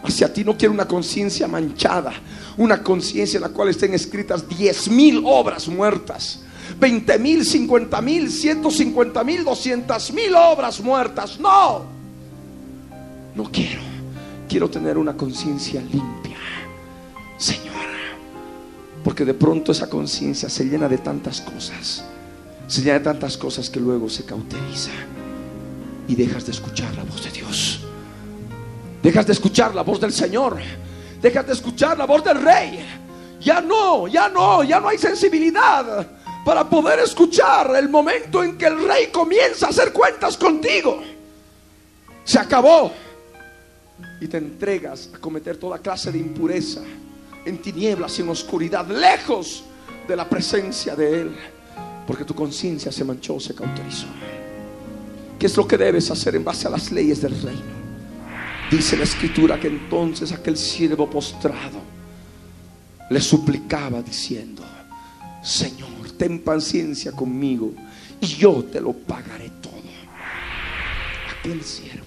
Hacia ti no quiero una conciencia manchada, una conciencia en la cual estén escritas diez mil obras muertas, veinte mil, cincuenta mil, ciento cincuenta mil, doscientas mil obras muertas. No, no quiero. Quiero tener una conciencia limpia, Señor. Porque de pronto esa conciencia se llena de tantas cosas, se llena de tantas cosas que luego se cauteriza y dejas de escuchar la voz de Dios. Dejas de escuchar la voz del Señor. Dejas de escuchar la voz del Rey. Ya no, ya no, ya no hay sensibilidad para poder escuchar el momento en que el Rey comienza a hacer cuentas contigo. Se acabó. Y te entregas a cometer toda clase de impureza en tinieblas y en oscuridad, lejos de la presencia de Él. Porque tu conciencia se manchó, se cauterizó. ¿Qué es lo que debes hacer en base a las leyes del reino? Dice la escritura que entonces aquel siervo postrado le suplicaba diciendo, Señor, ten paciencia conmigo y yo te lo pagaré todo. Aquel siervo,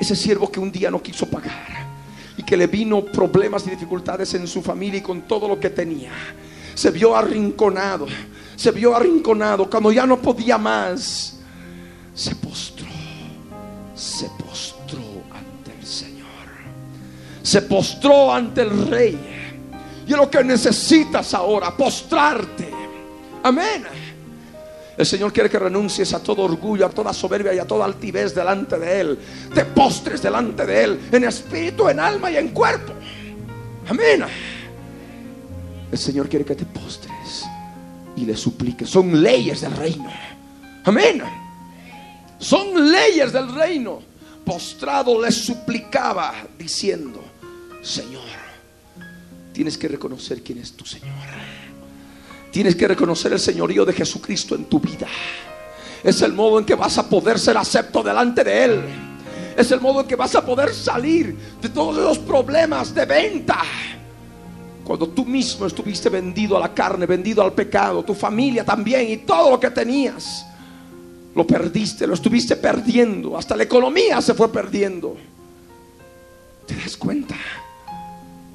ese siervo que un día no quiso pagar que le vino problemas y dificultades en su familia y con todo lo que tenía, se vio arrinconado, se vio arrinconado cuando ya no podía más se postró, se postró ante el Señor, se postró ante el Rey. Y lo que necesitas ahora, postrarte. Amén. El Señor quiere que renuncies a todo orgullo, a toda soberbia y a toda altivez delante de Él. Te postres delante de Él en espíritu, en alma y en cuerpo. Amén. El Señor quiere que te postres y le supliques. Son leyes del reino. Amén. Son leyes del reino. Postrado le suplicaba diciendo, Señor, tienes que reconocer quién es tu Señor. Tienes que reconocer el señorío de Jesucristo en tu vida. Es el modo en que vas a poder ser acepto delante de Él. Es el modo en que vas a poder salir de todos los problemas de venta. Cuando tú mismo estuviste vendido a la carne, vendido al pecado, tu familia también y todo lo que tenías. Lo perdiste, lo estuviste perdiendo. Hasta la economía se fue perdiendo. ¿Te das cuenta?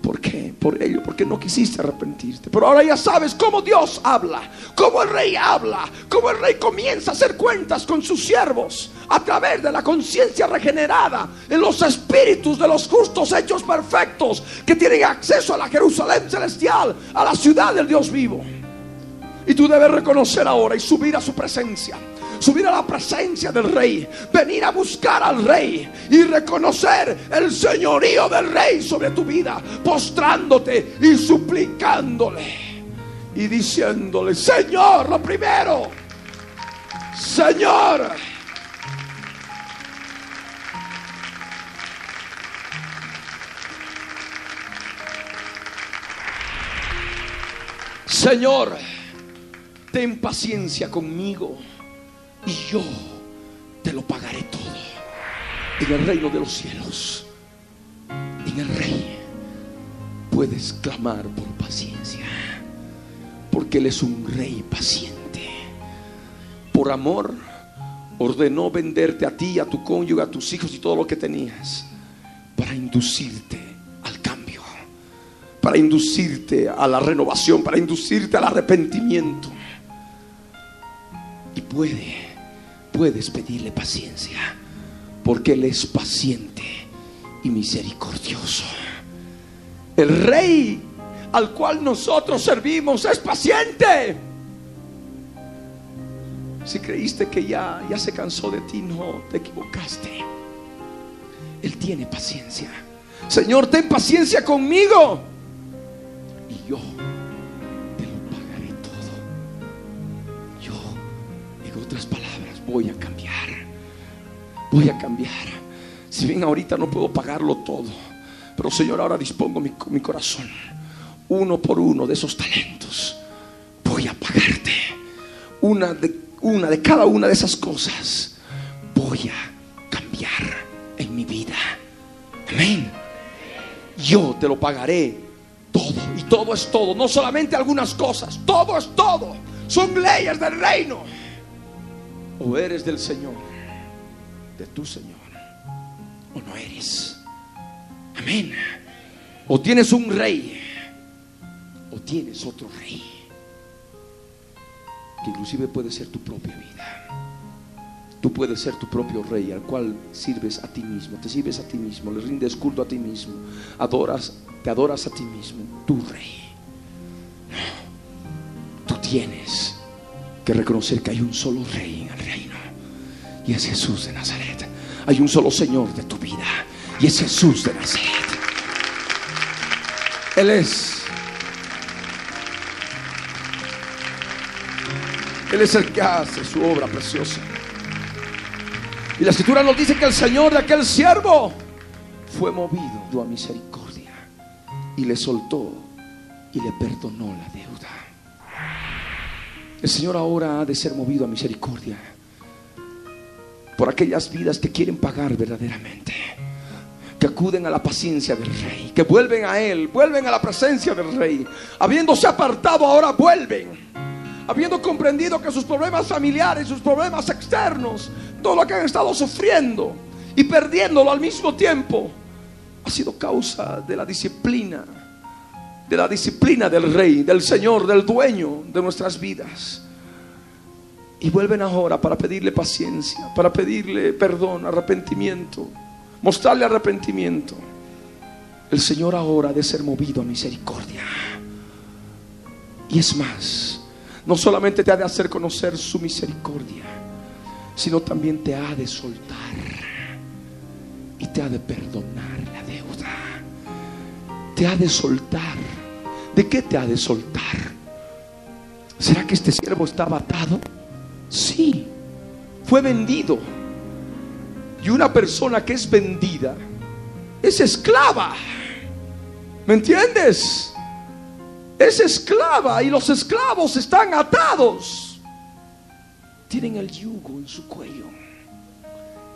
¿Por qué? Por ello, porque no quisiste arrepentirte. Pero ahora ya sabes cómo Dios habla, cómo el rey habla, cómo el rey comienza a hacer cuentas con sus siervos a través de la conciencia regenerada en los espíritus de los justos hechos perfectos que tienen acceso a la Jerusalén celestial, a la ciudad del Dios vivo. Y tú debes reconocer ahora y subir a su presencia subir a la presencia del rey, venir a buscar al rey y reconocer el señorío del rey sobre tu vida, postrándote y suplicándole y diciéndole, Señor, lo primero, Señor. Señor, ten paciencia conmigo y yo te lo pagaré todo en el reino de los cielos. En el rey puedes clamar por paciencia, porque Él es un rey paciente. Por amor ordenó venderte a ti, a tu cónyuge, a tus hijos y todo lo que tenías, para inducirte al cambio, para inducirte a la renovación, para inducirte al arrepentimiento. Puede puedes pedirle paciencia, porque Él es paciente y misericordioso. El rey al cual nosotros servimos es paciente. Si creíste que ya, ya se cansó de ti, no, te equivocaste. Él tiene paciencia. Señor, ten paciencia conmigo. Y yo otras palabras, voy a cambiar. Voy a cambiar. Si bien ahorita no puedo pagarlo todo, pero Señor, ahora dispongo mi, mi corazón, uno por uno de esos talentos. Voy a pagarte una de, una de cada una de esas cosas. Voy a cambiar en mi vida. Amén. Yo te lo pagaré todo. Y todo es todo. No solamente algunas cosas. Todo es todo. Son leyes del reino o eres del Señor de tu Señor o no eres. Amén. O tienes un rey o tienes otro rey que inclusive puede ser tu propia vida. Tú puedes ser tu propio rey al cual sirves a ti mismo, te sirves a ti mismo, le rindes culto a ti mismo, adoras, te adoras a ti mismo, tu rey. Tú tienes que reconocer que hay un solo rey en el reino y es Jesús de Nazaret. Hay un solo Señor de tu vida y es Jesús de Nazaret. Él es Él es el que hace su obra preciosa. Y la escritura nos dice que el Señor de aquel siervo fue movido a misericordia y le soltó y le perdonó la deuda. El Señor ahora ha de ser movido a misericordia por aquellas vidas que quieren pagar verdaderamente, que acuden a la paciencia del Rey, que vuelven a Él, vuelven a la presencia del Rey, habiéndose apartado ahora vuelven habiendo comprendido que sus problemas familiares, sus problemas externos, todo lo que han estado sufriendo y perdiéndolo al mismo tiempo, ha sido causa de la disciplina, de la disciplina del Rey, del Señor, del dueño de nuestras vidas. Y vuelven ahora para pedirle paciencia, para pedirle perdón, arrepentimiento, mostrarle arrepentimiento. El Señor ahora ha de ser movido a misericordia. Y es más, no solamente te ha de hacer conocer su misericordia, sino también te ha de soltar y te ha de perdonar. Te ha de soltar. ¿De qué te ha de soltar? ¿Será que este siervo estaba atado? Sí, fue vendido. Y una persona que es vendida es esclava. ¿Me entiendes? es esclava y los esclavos están atados. Tienen el yugo en su cuello.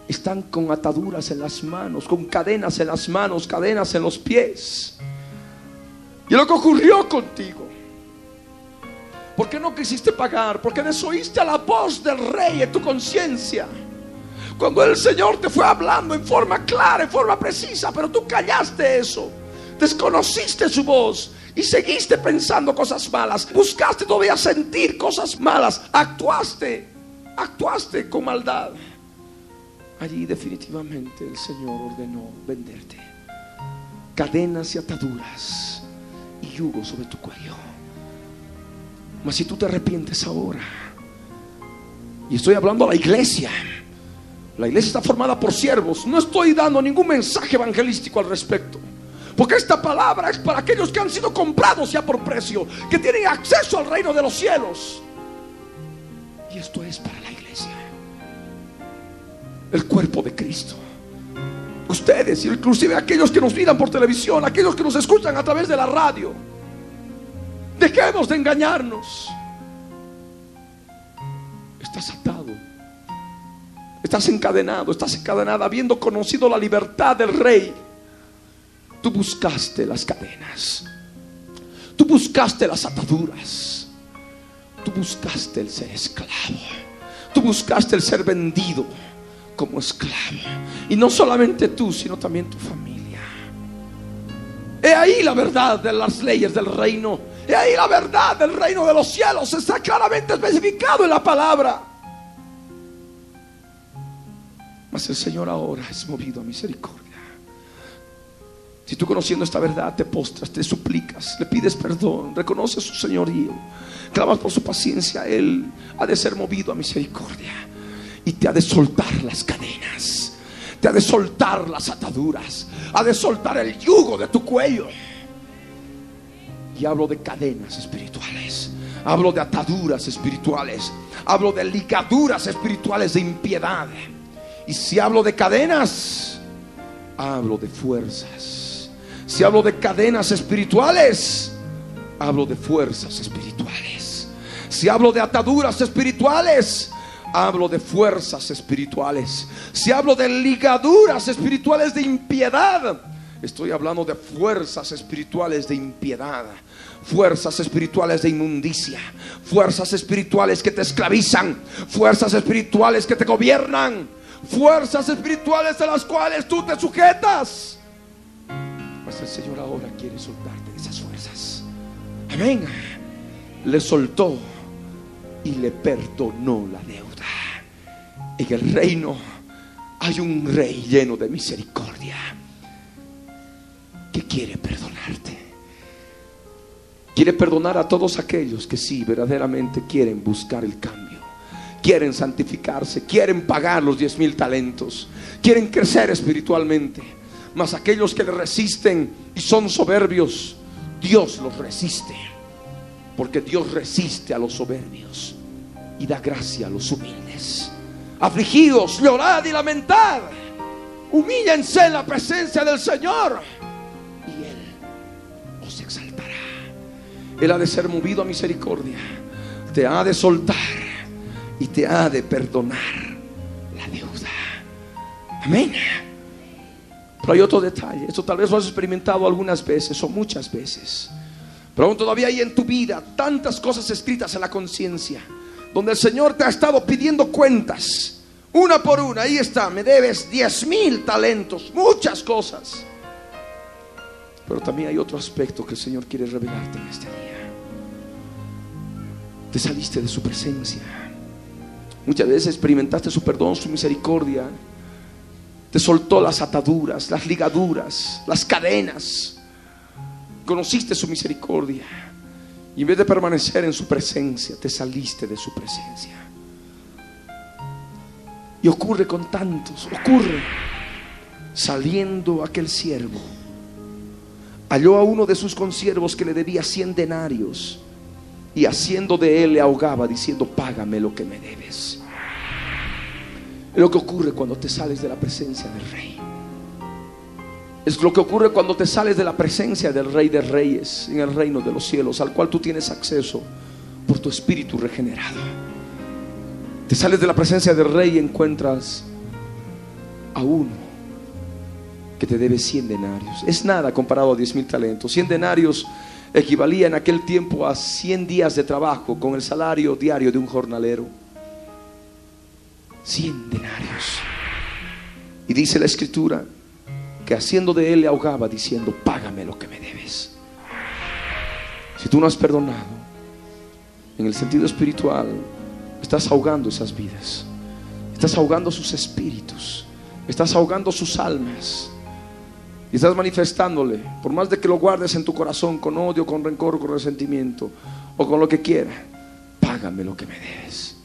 Están con ataduras en las manos, con cadenas en las manos, cadenas en los pies. Y lo que ocurrió contigo. ¿Por qué no quisiste pagar? Porque desoíste la voz del rey en tu conciencia. Cuando el Señor te fue hablando en forma clara, en forma precisa, pero tú callaste eso. Desconociste su voz y seguiste pensando cosas malas, buscaste todavía sentir cosas malas, actuaste, actuaste con maldad. Allí definitivamente el Señor ordenó venderte. Cadenas y ataduras y yugo sobre tu cuello. Mas si tú te arrepientes ahora, y estoy hablando a la iglesia, la iglesia está formada por siervos, no estoy dando ningún mensaje evangelístico al respecto. Porque esta palabra es para aquellos que han sido comprados ya por precio, que tienen acceso al reino de los cielos. Y esto es para la iglesia, el cuerpo de Cristo. Ustedes, inclusive aquellos que nos miran por televisión, aquellos que nos escuchan a través de la radio, dejemos de engañarnos. Estás atado, estás encadenado, estás encadenada, habiendo conocido la libertad del Rey Tú buscaste las cadenas. Tú buscaste las ataduras. Tú buscaste el ser esclavo. Tú buscaste el ser vendido como esclavo. Y no solamente tú, sino también tu familia. He ahí la verdad de las leyes del reino. He ahí la verdad del reino de los cielos. Está claramente especificado en la palabra. Mas el Señor ahora es movido a misericordia. Si tú conociendo esta verdad te postras, te suplicas, le pides perdón, reconoces su señorío, clamas por su paciencia, Él ha de ser movido a misericordia y te ha de soltar las cadenas, te ha de soltar las ataduras, ha de soltar el yugo de tu cuello. Y hablo de cadenas espirituales, hablo de ataduras espirituales, hablo de ligaduras espirituales de impiedad. Y si hablo de cadenas, hablo de fuerzas si hablo de cadenas espirituales, hablo de fuerzas espirituales. Si hablo de ataduras espirituales, hablo de fuerzas espirituales. Si hablo de ligaduras espirituales de impiedad, estoy hablando de fuerzas espirituales de impiedad. Fuerzas espirituales de inmundicia, fuerzas espirituales que te esclavizan, fuerzas espirituales que te gobiernan, fuerzas espirituales a las cuales tú te sujetas. Pues el Señor ahora quiere soltarte de esas fuerzas. Amén. Le soltó y le perdonó la deuda. En el reino hay un rey lleno de misericordia que quiere perdonarte. Quiere perdonar a todos aquellos que sí, verdaderamente quieren buscar el cambio. Quieren santificarse, quieren pagar los diez mil talentos, quieren crecer espiritualmente. Mas aquellos que le resisten y son soberbios, Dios los resiste. Porque Dios resiste a los soberbios y da gracia a los humildes. Afligidos, llorad y lamentad. Humíllense en la presencia del Señor y Él os exaltará. Él ha de ser movido a misericordia, te ha de soltar y te ha de perdonar la deuda. Amén. Pero hay otro detalle, esto tal vez lo has experimentado algunas veces o muchas veces. Pero aún todavía hay en tu vida tantas cosas escritas en la conciencia, donde el Señor te ha estado pidiendo cuentas, una por una. Ahí está, me debes diez mil talentos, muchas cosas. Pero también hay otro aspecto que el Señor quiere revelarte en este día. Te saliste de su presencia. Muchas veces experimentaste su perdón, su misericordia. Te soltó las ataduras, las ligaduras, las cadenas. Conociste su misericordia. Y en vez de permanecer en su presencia, te saliste de su presencia. Y ocurre con tantos, ocurre. Saliendo aquel siervo, halló a uno de sus consiervos que le debía cien denarios y haciendo de él le ahogaba diciendo, págame lo que me debes. Es lo que ocurre cuando te sales de la presencia del rey. Es lo que ocurre cuando te sales de la presencia del rey de reyes en el reino de los cielos, al cual tú tienes acceso por tu espíritu regenerado. Te sales de la presencia del rey y encuentras a uno que te debe 100 denarios. Es nada comparado a 10 mil talentos. 100 denarios equivalía en aquel tiempo a 100 días de trabajo con el salario diario de un jornalero. 100 denarios. Y dice la escritura que haciendo de él le ahogaba diciendo, págame lo que me debes. Si tú no has perdonado, en el sentido espiritual, estás ahogando esas vidas. Estás ahogando sus espíritus. Estás ahogando sus almas. Y estás manifestándole, por más de que lo guardes en tu corazón con odio, con rencor, con resentimiento o con lo que quiera, págame lo que me debes.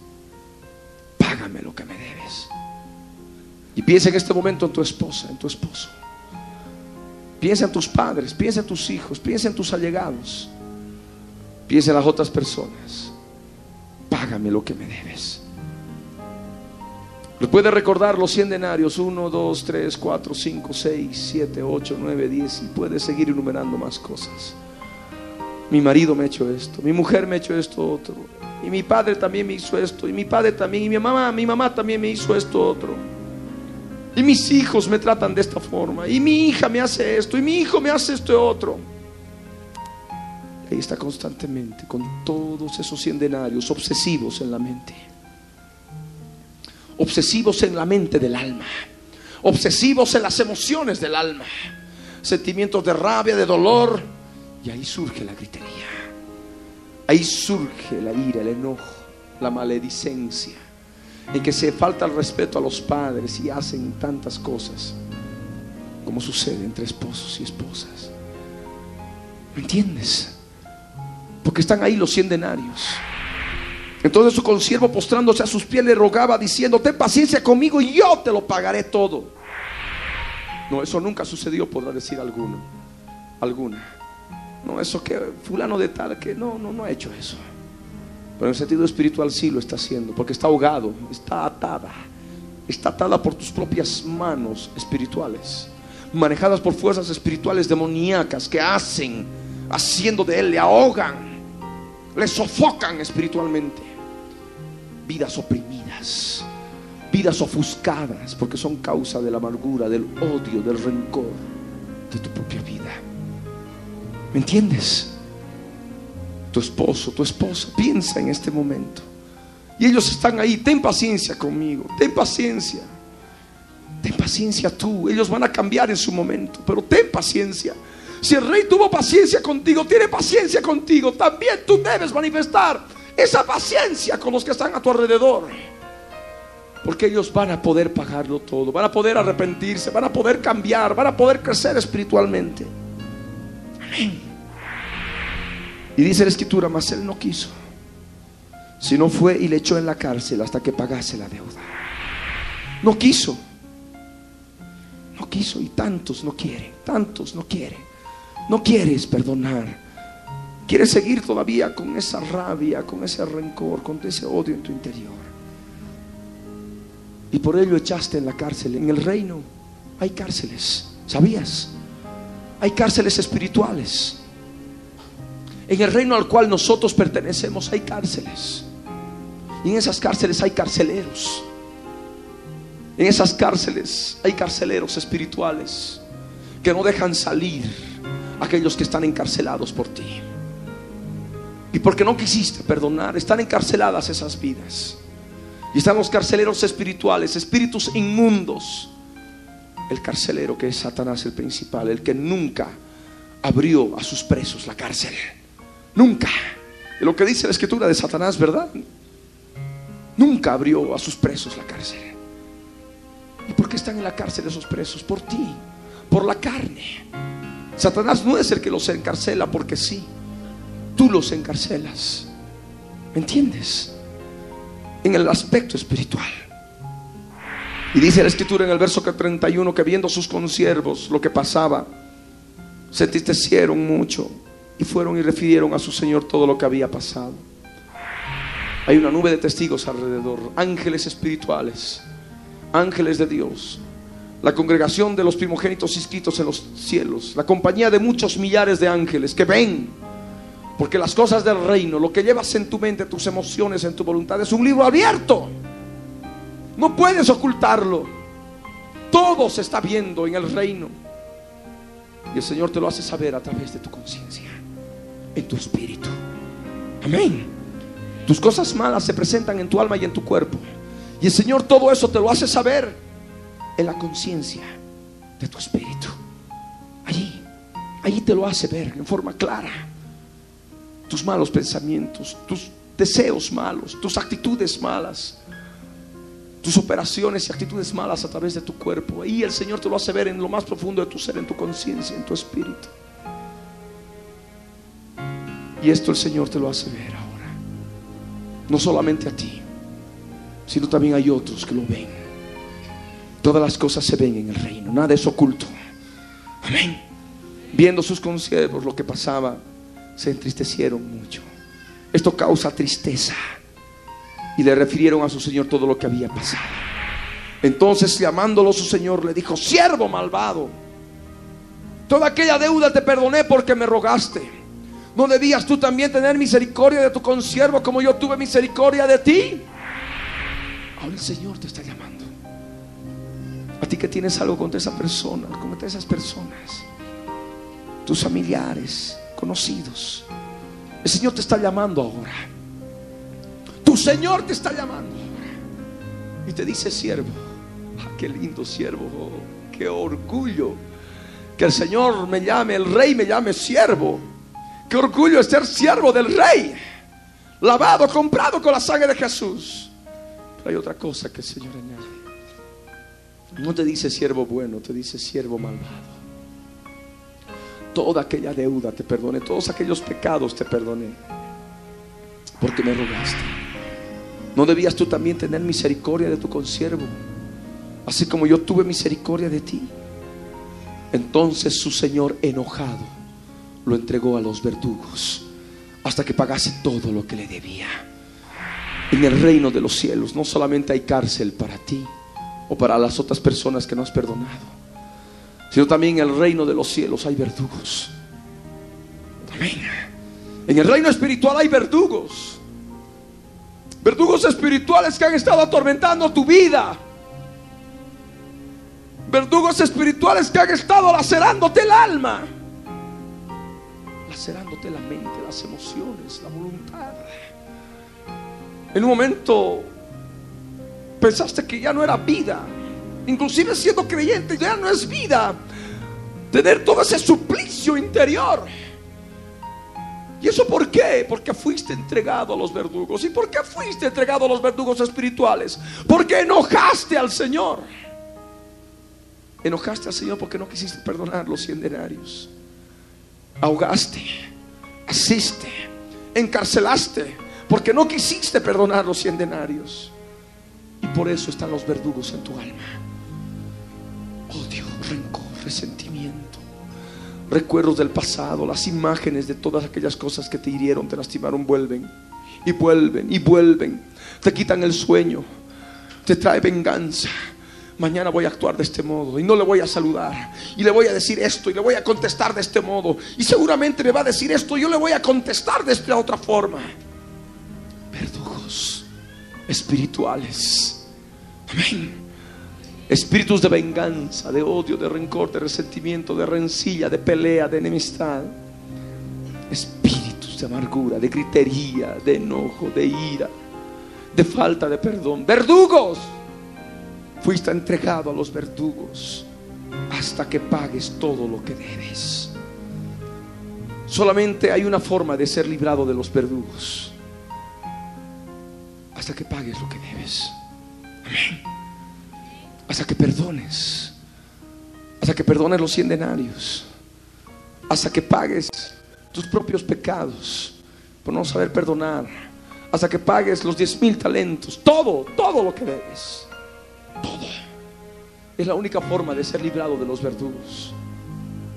Págame lo que me debes. Y piensa en este momento en tu esposa, en tu esposo. Piensa en tus padres, piensa en tus hijos, piensa en tus allegados. Piensa en las otras personas. Págame lo que me debes. Puede recordar los 100 denarios, 1, 2, 3, 4, 5, 6, 7, 8, 9, 10 y puede seguir enumerando más cosas. Mi marido me ha hecho esto, mi mujer me ha hecho esto otro, y mi padre también me hizo esto, y mi padre también, y mi mamá, mi mamá también me hizo esto otro. Y mis hijos me tratan de esta forma, y mi hija me hace esto, y mi hijo me hace esto otro. Ahí está constantemente con todos esos 100 denarios obsesivos en la mente. Obsesivos en la mente del alma, obsesivos en las emociones del alma, sentimientos de rabia, de dolor, y ahí surge la gritería, ahí surge la ira, el enojo, la maledicencia, en que se falta el respeto a los padres y hacen tantas cosas como sucede entre esposos y esposas. ¿Me entiendes? Porque están ahí los cien denarios. Entonces su consiervo postrándose a sus pies le rogaba diciendo, ten paciencia conmigo y yo te lo pagaré todo. No, eso nunca sucedió, podrá decir alguno, alguna. No, eso que fulano de tal, que no, no, no ha hecho eso. Pero en el sentido espiritual sí lo está haciendo, porque está ahogado, está atada, está atada por tus propias manos espirituales, manejadas por fuerzas espirituales demoníacas que hacen, haciendo de él, le ahogan, le sofocan espiritualmente vidas oprimidas, vidas ofuscadas, porque son causa de la amargura, del odio, del rencor de tu propia vida. ¿Me entiendes? Tu esposo, tu esposa, piensa en este momento. Y ellos están ahí, ten paciencia conmigo, ten paciencia. Ten paciencia tú. Ellos van a cambiar en su momento, pero ten paciencia. Si el rey tuvo paciencia contigo, tiene paciencia contigo, también tú debes manifestar esa paciencia con los que están a tu alrededor. Porque ellos van a poder pagarlo todo, van a poder arrepentirse, van a poder cambiar, van a poder crecer espiritualmente. Amén. Y dice la escritura, mas él no quiso, sino fue y le echó en la cárcel hasta que pagase la deuda. No quiso, no quiso y tantos no quieren, tantos no quieren. No quieres perdonar. Quieres seguir todavía con esa rabia, con ese rencor, con ese odio en tu interior. Y por ello echaste en la cárcel. En el reino hay cárceles. ¿Sabías? Hay cárceles espirituales. En el reino al cual nosotros pertenecemos hay cárceles. Y en esas cárceles hay carceleros. En esas cárceles hay carceleros espirituales que no dejan salir a aquellos que están encarcelados por ti. Y porque no quisiste perdonar, están encarceladas esas vidas. Y están los carceleros espirituales, espíritus inmundos. El carcelero que es Satanás el principal, el que nunca abrió a sus presos la cárcel. Nunca. Y lo que dice la escritura de Satanás, ¿verdad? Nunca abrió a sus presos la cárcel. ¿Y por qué están en la cárcel esos presos? Por ti, por la carne. Satanás no es el que los encarcela porque sí. Tú los encarcelas. ¿Me entiendes? En el aspecto espiritual. Y dice la escritura en el verso 31 que viendo sus consiervos lo que pasaba, se entristecieron mucho y fueron y refirieron a su Señor todo lo que había pasado. Hay una nube de testigos alrededor, ángeles espirituales, ángeles de Dios, la congregación de los primogénitos inscritos en los cielos, la compañía de muchos millares de ángeles que ven, porque las cosas del reino, lo que llevas en tu mente, tus emociones, en tu voluntad, es un libro abierto. No puedes ocultarlo. Todo se está viendo en el reino. Y el Señor te lo hace saber a través de tu conciencia, en tu espíritu. Amén. Tus cosas malas se presentan en tu alma y en tu cuerpo. Y el Señor todo eso te lo hace saber en la conciencia de tu espíritu. Allí, allí te lo hace ver en forma clara. Tus malos pensamientos, tus deseos malos, tus actitudes malas, tus operaciones y actitudes malas a través de tu cuerpo. Ahí el Señor te lo hace ver en lo más profundo de tu ser, en tu conciencia, en tu espíritu. Y esto el Señor te lo hace ver ahora. No solamente a ti, sino también hay otros que lo ven. Todas las cosas se ven en el reino, nada es oculto. Amén. Viendo sus consiervos lo que pasaba, se entristecieron mucho. Esto causa tristeza. Y le refirieron a su Señor todo lo que había pasado. Entonces, llamándolo su Señor, le dijo, siervo malvado, toda aquella deuda te perdoné porque me rogaste. ¿No debías tú también tener misericordia de tu consiervo como yo tuve misericordia de ti? Ahora el Señor te está llamando. A ti que tienes algo contra esa persona, contra esas personas, tus familiares, conocidos. El Señor te está llamando ahora. Tu Señor te está llamando ahora. Y te dice siervo. Ah, qué lindo siervo. oh, qué orgullo. Que el Señor me llame, el rey me llame siervo. Qué orgullo es ser siervo del rey. Lavado, comprado con la sangre de Jesús. Pero hay otra cosa que el Señor añade. No te dice siervo bueno, te dice siervo malvado. Toda aquella deuda te perdoné, todos aquellos pecados te perdoné. Porque me rogaste. ¿No debías tú también tener misericordia de tu consiervo? Así como yo tuve misericordia de ti. Entonces su Señor enojado lo entregó a los verdugos hasta que pagase todo lo que le debía. En el reino de los cielos no solamente hay cárcel para ti o para las otras personas que no has perdonado, sino también en el reino de los cielos hay verdugos. Amén. En el reino espiritual hay verdugos. Verdugos espirituales que han estado atormentando tu vida. Verdugos espirituales que han estado lacerándote el alma. Lacerándote la mente, las emociones, la voluntad. En un momento pensaste que ya no era vida. inclusive siendo creyente, ya no es vida tener todo ese suplicio interior. ¿Y eso por qué? Porque fuiste entregado a los verdugos. ¿Y por qué fuiste entregado a los verdugos espirituales? Porque enojaste al Señor. Enojaste al Señor porque no quisiste perdonar los cien denarios. Ahogaste, asiste, encarcelaste porque no quisiste perdonar los cien denarios. Y por eso están los verdugos en tu alma. Odio, rencor, resentimiento, recuerdos del pasado, las imágenes de todas aquellas cosas que te hirieron, te lastimaron, vuelven y vuelven y vuelven. Te quitan el sueño, te trae venganza. Mañana voy a actuar de este modo y no le voy a saludar y le voy a decir esto y le voy a contestar de este modo y seguramente me va a decir esto y yo le voy a contestar de esta otra forma. Verdugos espirituales. Amén. Espíritus de venganza, de odio, de rencor, de resentimiento, de rencilla, de pelea, de enemistad. Espíritus de amargura, de gritería, de enojo, de ira, de falta de perdón. Verdugos. Fuiste entregado a los verdugos hasta que pagues todo lo que debes. Solamente hay una forma de ser librado de los verdugos. Hasta que pagues lo que debes. Hasta que perdones. Hasta que perdones los cien denarios. Hasta que pagues tus propios pecados por no saber perdonar. Hasta que pagues los diez mil talentos. Todo, todo lo que debes. Todo. Es la única forma de ser librado de los verdugos.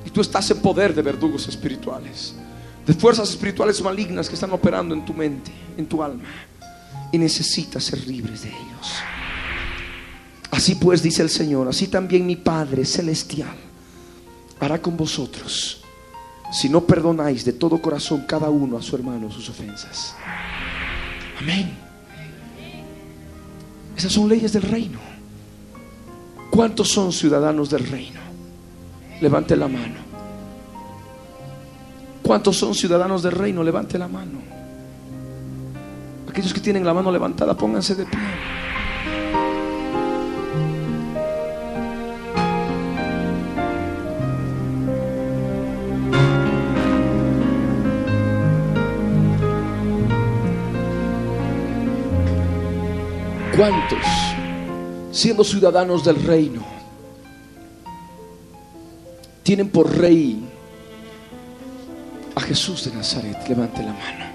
Y tú estás en poder de verdugos espirituales. De fuerzas espirituales malignas que están operando en tu mente, en tu alma. Y necesitas ser libres de ellos. Así pues, dice el Señor, así también mi Padre Celestial hará con vosotros si no perdonáis de todo corazón cada uno a su hermano sus ofensas. Amén. Esas son leyes del reino. ¿Cuántos son ciudadanos del reino? Levante la mano. ¿Cuántos son ciudadanos del reino? Levante la mano. Aquellos que tienen la mano levantada, pónganse de pie. ¿Cuántos, siendo ciudadanos del reino, tienen por rey a Jesús de Nazaret? Levante la mano.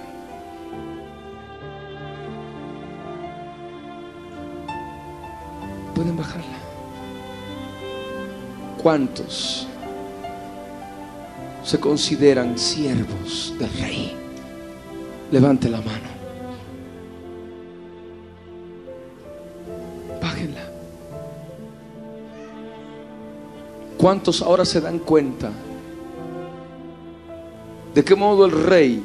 Pueden bajarla. ¿Cuántos se consideran siervos del rey? Levante la mano. Bájenla. ¿Cuántos ahora se dan cuenta de qué modo el rey,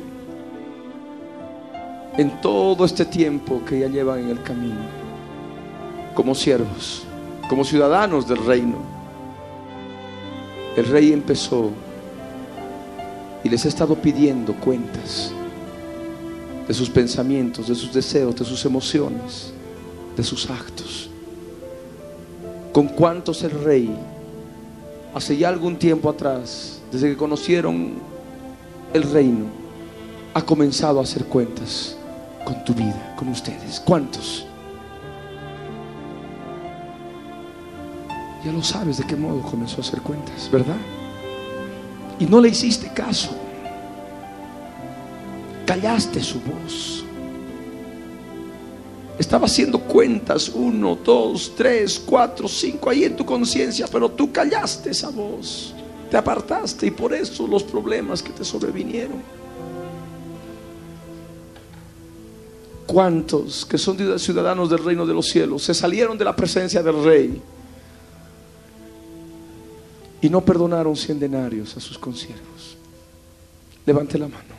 en todo este tiempo que ya llevan en el camino, como siervos, como ciudadanos del reino, el rey empezó y les ha estado pidiendo cuentas de sus pensamientos, de sus deseos, de sus emociones, de sus actos. ¿Con cuántos el rey, hace ya algún tiempo atrás, desde que conocieron el reino, ha comenzado a hacer cuentas con tu vida, con ustedes? ¿Cuántos? Ya lo sabes de qué modo comenzó a hacer cuentas, ¿verdad? Y no le hiciste caso. Callaste su voz. Estaba haciendo cuentas, uno, dos, tres, cuatro, cinco, ahí en tu conciencia, pero tú callaste esa voz. Te apartaste y por eso los problemas que te sobrevinieron. ¿Cuántos que son ciudadanos del reino de los cielos se salieron de la presencia del rey y no perdonaron cien denarios a sus consiervos? Levante la mano.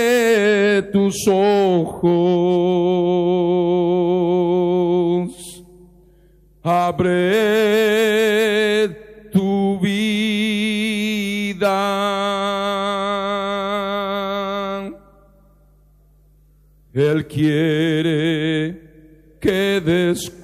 tus ojos, abre tu vida. Él quiere que descubras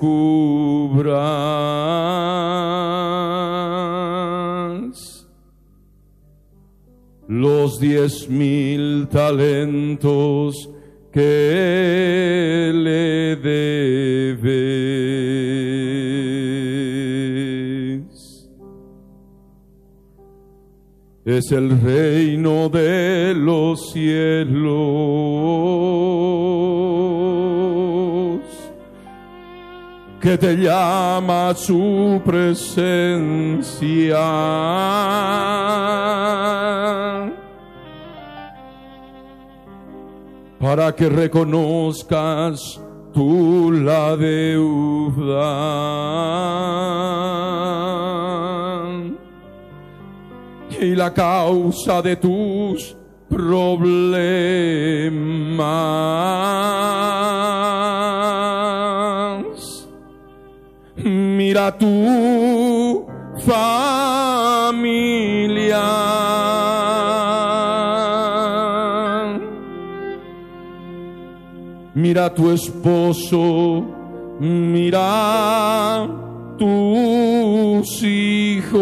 los diez mil talentos que le debes. Es el reino de los cielos que te llama su presencia para que reconozcas tú la deuda y la causa de tus problemas. Mira tu familia. Mira tu esposo, mira tus hijos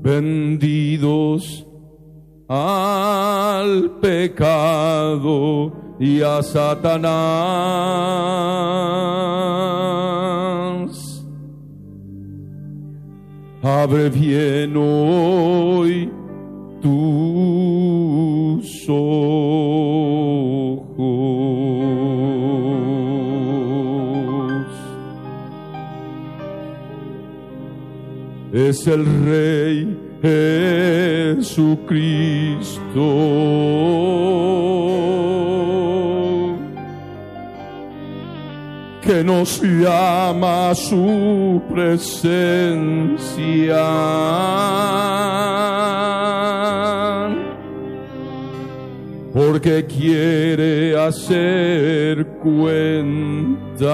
vendidos al pecado y a Satanás. Abre bien hoy tus ojos. Es el Rey Jesucristo que nos llama su presencia porque quiere hacer cuentas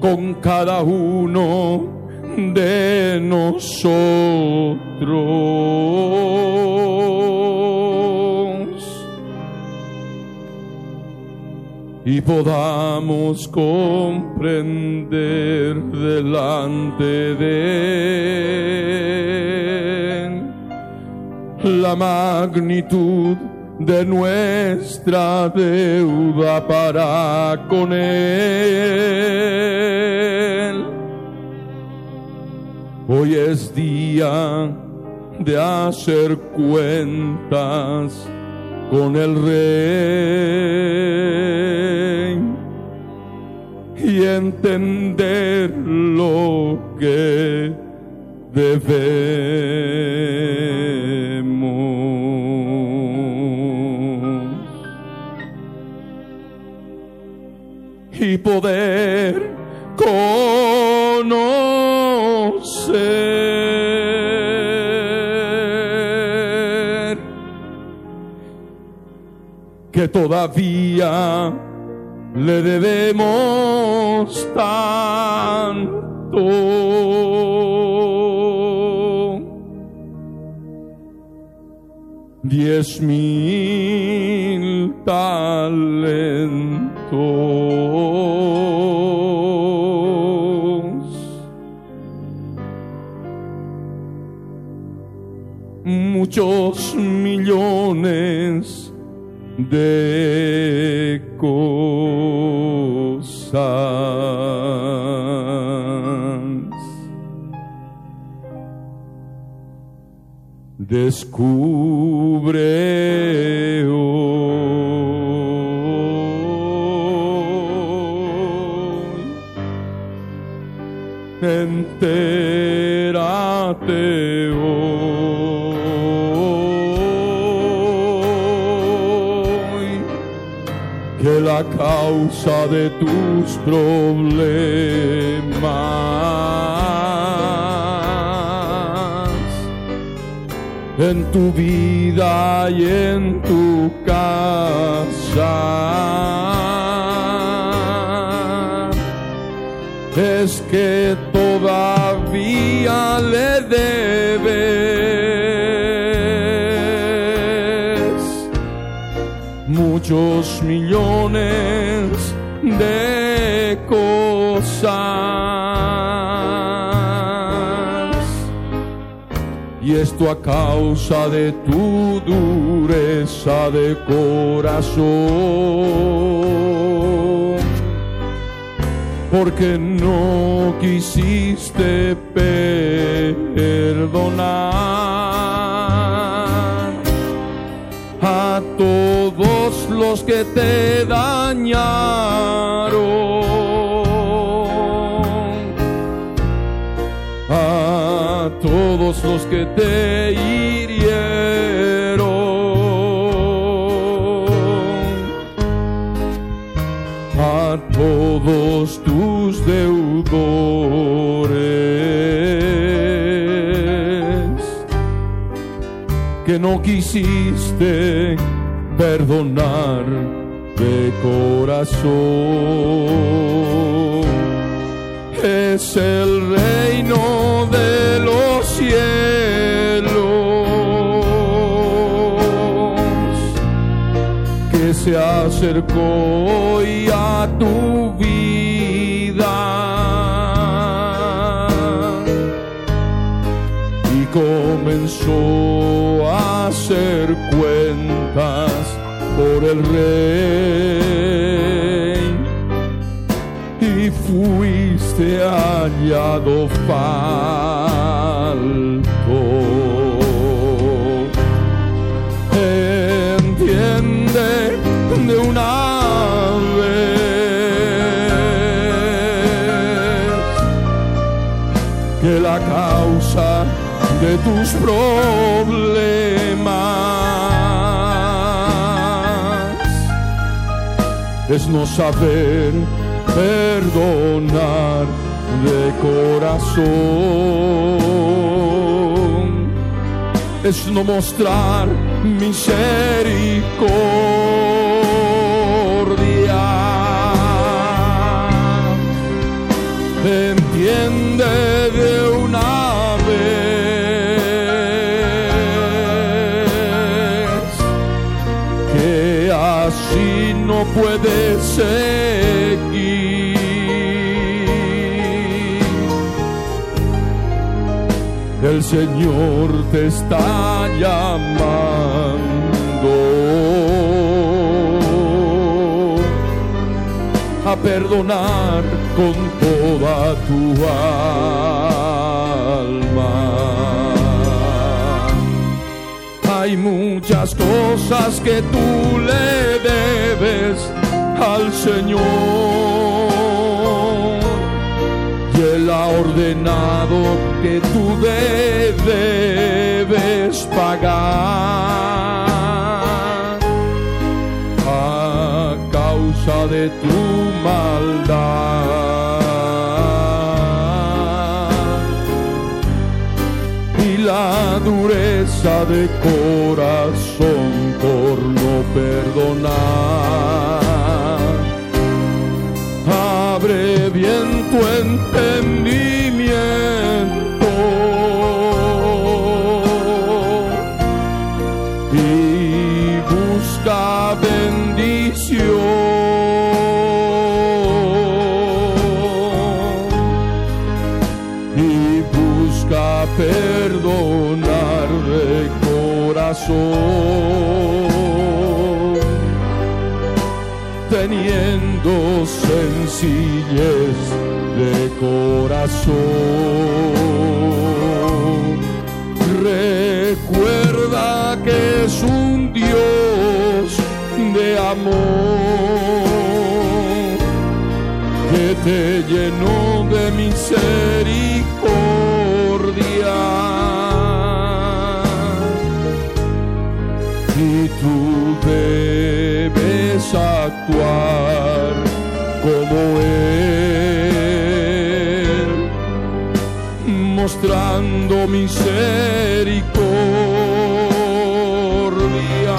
con cada uno de nosotros. Y podamos comprender delante de la magnitud de nuestra deuda para con él. Hoy es día de hacer cuentas con el rey y entender lo que debemos y poder conocer que todavía le debemos tanto. Diez mil talentos. Muchos millones de cosas. Descubre entérate hoy que la causa de tus problemas en tu vida y en tu casa es que todavía le debes muchos millones de cosas. Y esto a causa de tu dureza de corazón. Porque no quisiste perdonar a todos los que te dañaron, a todos los que te hirieron, deudores que no quisiste perdonar de corazón. Es el reino de los cielos que se acercó hoy a tu comenzó a hacer cuentas por el rey y fuiste hallado falto. De tus problemas es no saber perdonar de corazón, es no mostrar misericordia. Entiende no puedes seguir. El Señor te está llamando a perdonar con toda tu alma. Muchas cosas que tú le debes al Señor. Y Él ha ordenado que tú debes pagar a causa de tu maldad la dureza de corazón por no perdonar. Abre bien tu entendimiento sencillez de corazón. Recuerda que es un Dios de amor que te llenó de misericordia. Y tú debes actuar mostrando misericordia.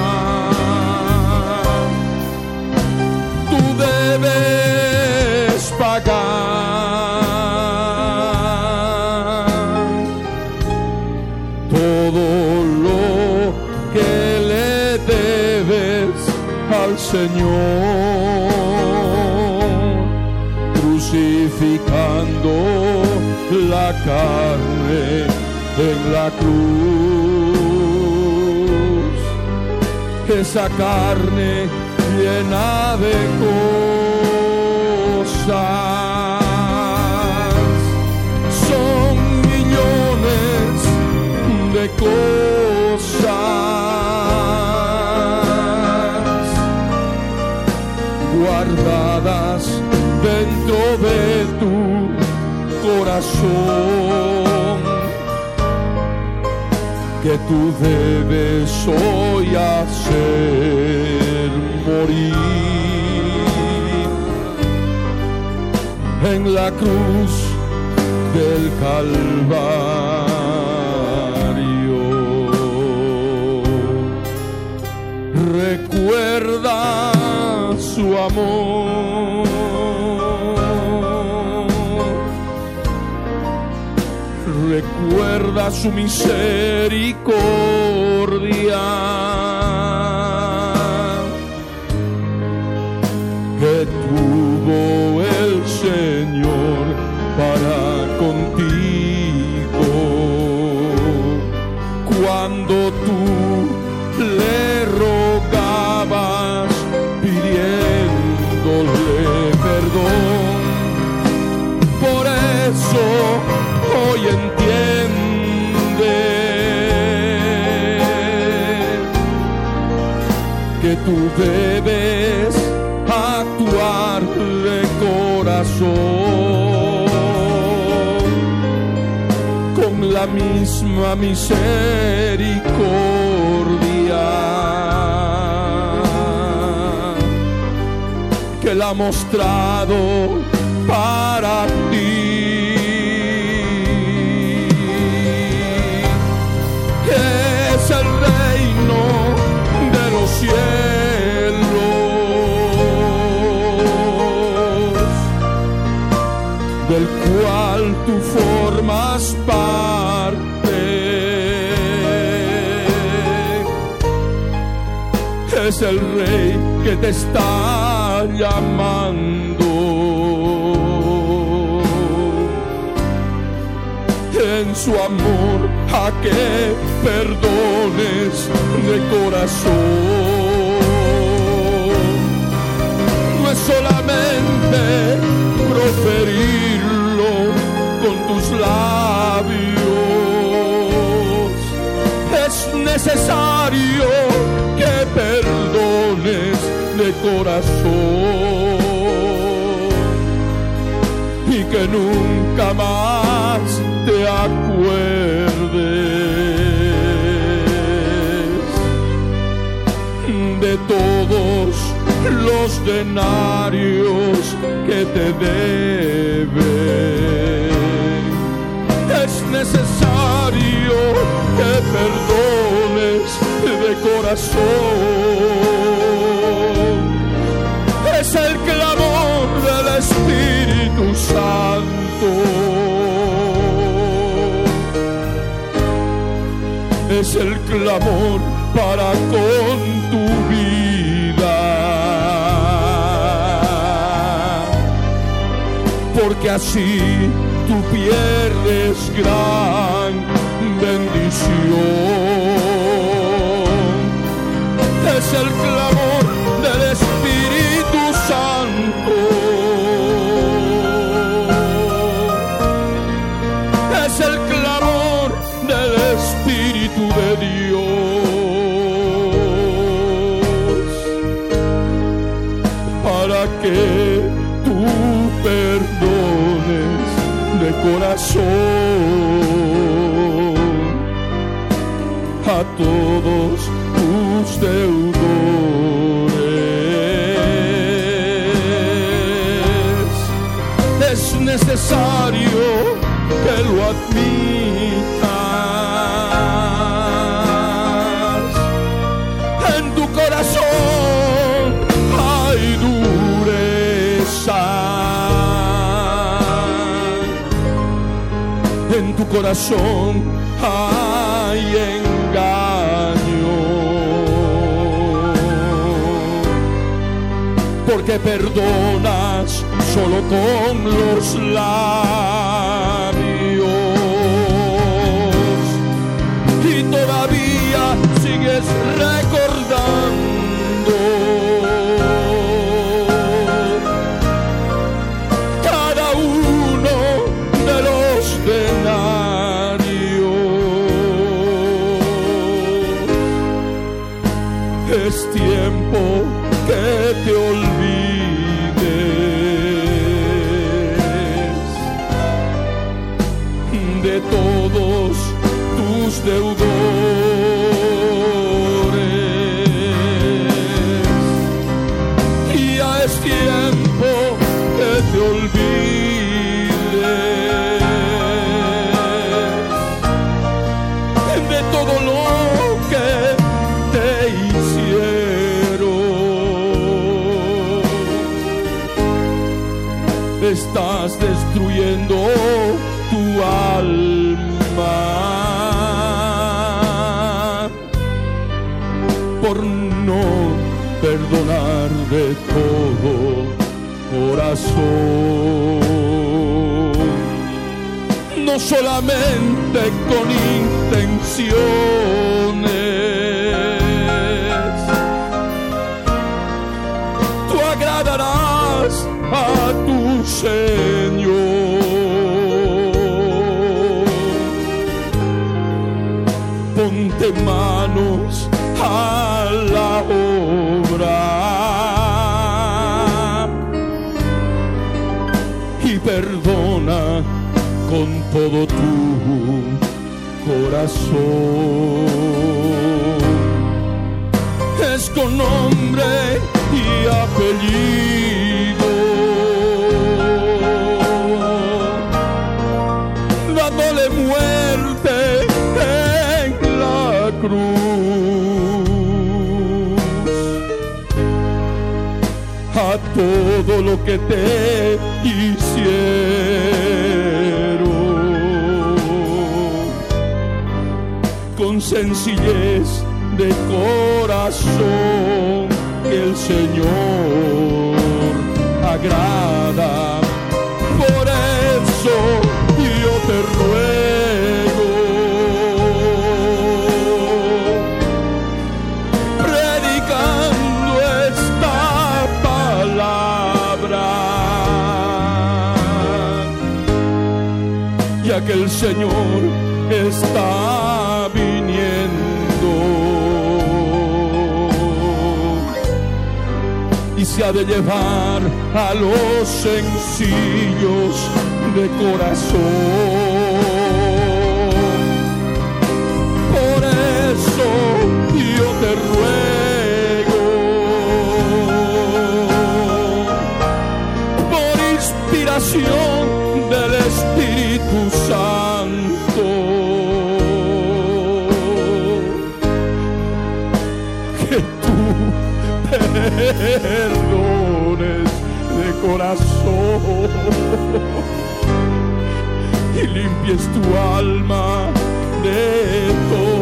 Tú debes pagar todo lo que le debes al Señor, crucificando la carne en la cruz, esa carne llena de cosas, son millones de cosas guardadas dentro de tu corazón que tú debes hoy hacer morir en la cruz del Calvario. Recuerda su amor. Recuerda su misericordia. Que tuvo tú debes actuar de corazón con la misma misericordia que la ha mostrado para ti. Es el reino de los cielos, Es el rey que te está llamando. En su amor a que perdones de corazón. No es solamente proferirlo con tus labios, es necesario de corazón y que nunca más te acuerdes de todos los denarios que te deben. Es necesario que perdones de corazón. Espíritu Santo. Es el clamor para con tu vida. Porque así tú pierdes gran bendición. corazón a todos tus deudores. Es necesario que lo admires tu corazón hay engaño. Porque perdonas solo con los labios no solamente con intenciones. Tú agradarás a tu Señor. Ponte manos todo tu corazón. Es con nombre y apellido. Dándole muerte en la cruz a todo lo que te hicieron sencillez de corazón que el Señor agrada. Por eso yo te ruego predicando esta palabra, ya que el Señor de llevar a los sencillos de corazón. Por eso yo te ruego, por inspiración del Espíritu Santo, que de y limpies tu alma de toda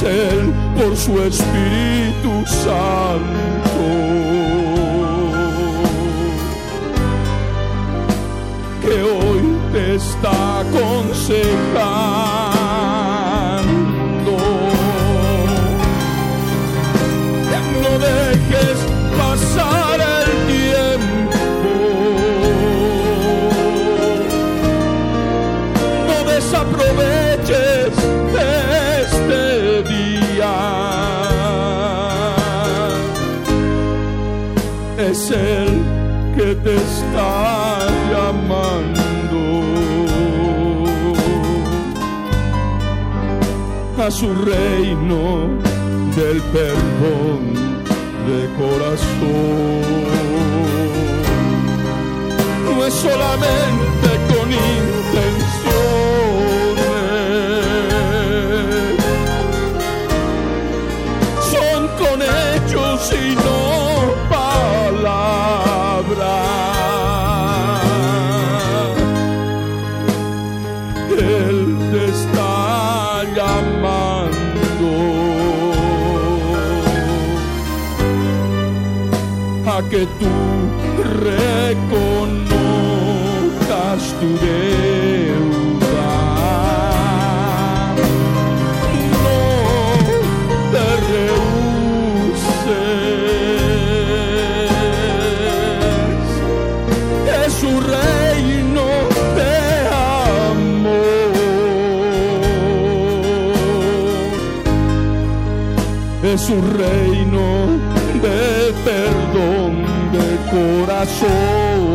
Por su Espíritu Santo. Que hoy te está aconsejando. Te está llamando a su reino del perdón de corazón. No es solamente que tú reconozcas tu deuda. No te rehuses. Es su reino de amor. Es un reino corazón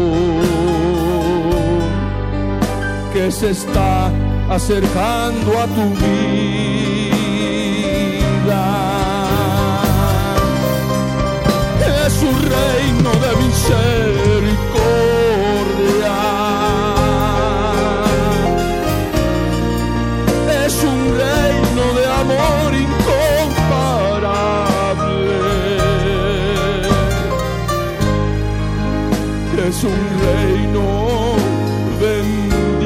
que se está acercando a tu vida. Es un reino de misericordia. Es un reino bendito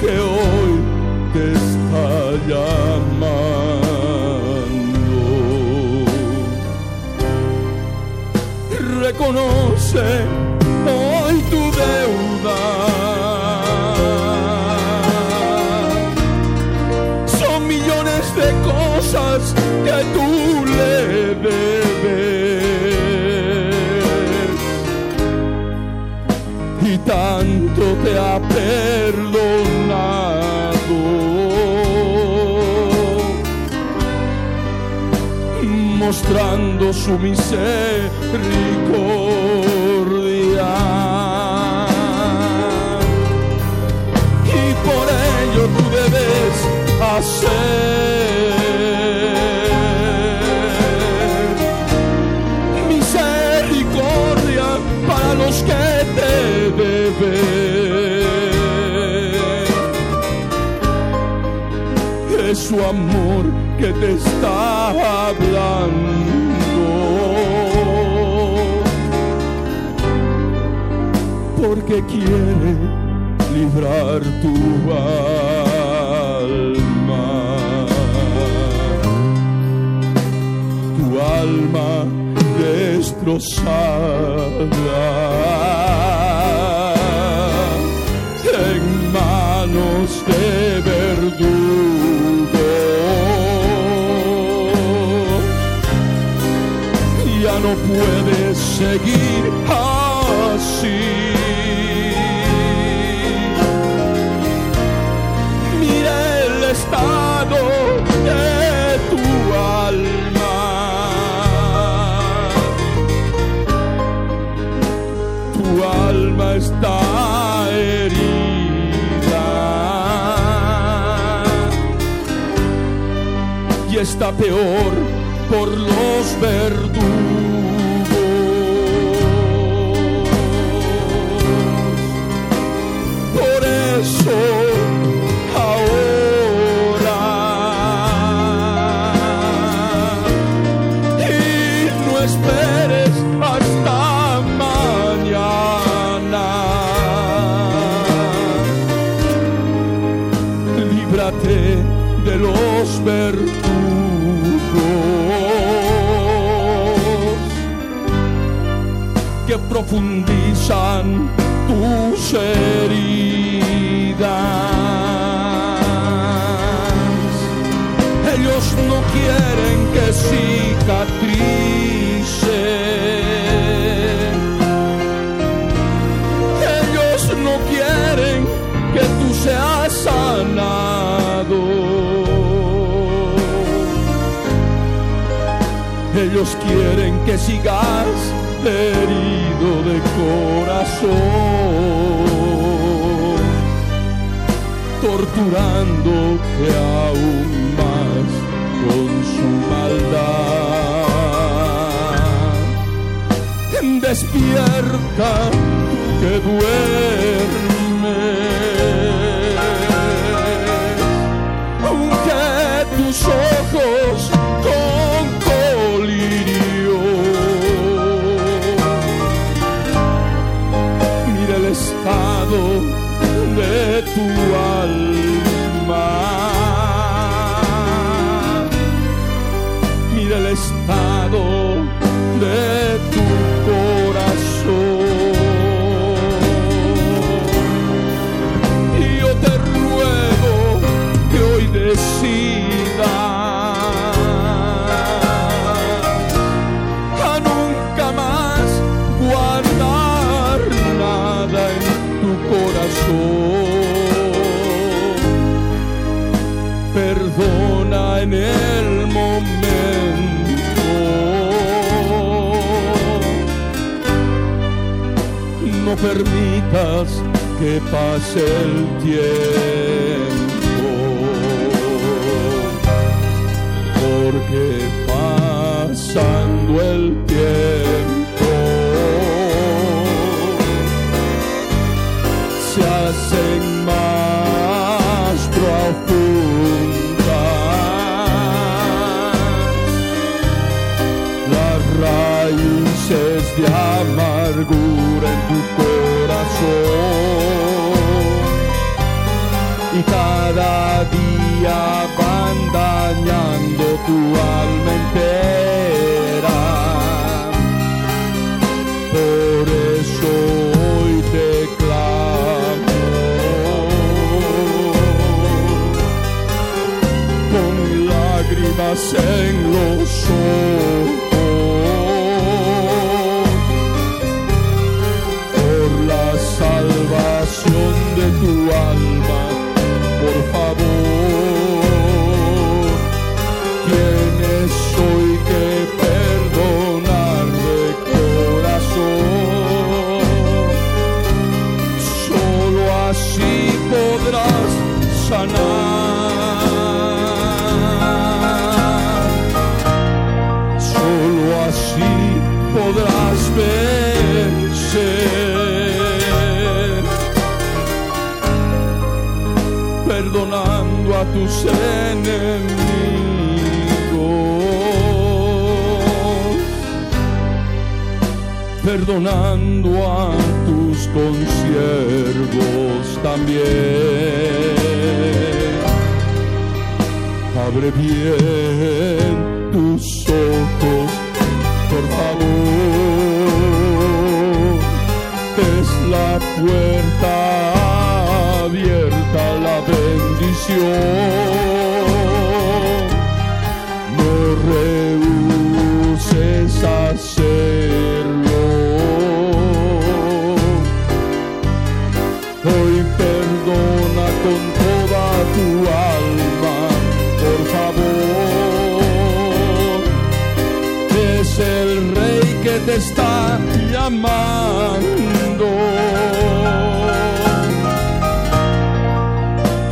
que hoy te está llamando. Reconoce perdonado. Mostrando su misericordia. Y por ello tú debes hacer su amor que te está hablando. Porque quiere librar tu alma. Tu alma destrozada en manos de no puedes seguir así. Mira el estado de tu alma. Tu alma está herida y está peor por los verdugos. Profundizan tus heridas. Ellos no quieren que cicatrice. Ellos no quieren que tú seas sanado. Ellos quieren que sigas herido de corazón, torturándote aún más con su maldad. Despierta que duermes, que pase el tiempo. Porque pasando el tiempo se hacen más profundas. Las raíces de amargura en tu corazón y cada día van dañando tu alma entera. Por eso hoy te clamo. Con lágrimas en los ojos Perdonando a tus consiervos también. Abre bien tus ojos, por favor. Es la puerta abierta la bendición.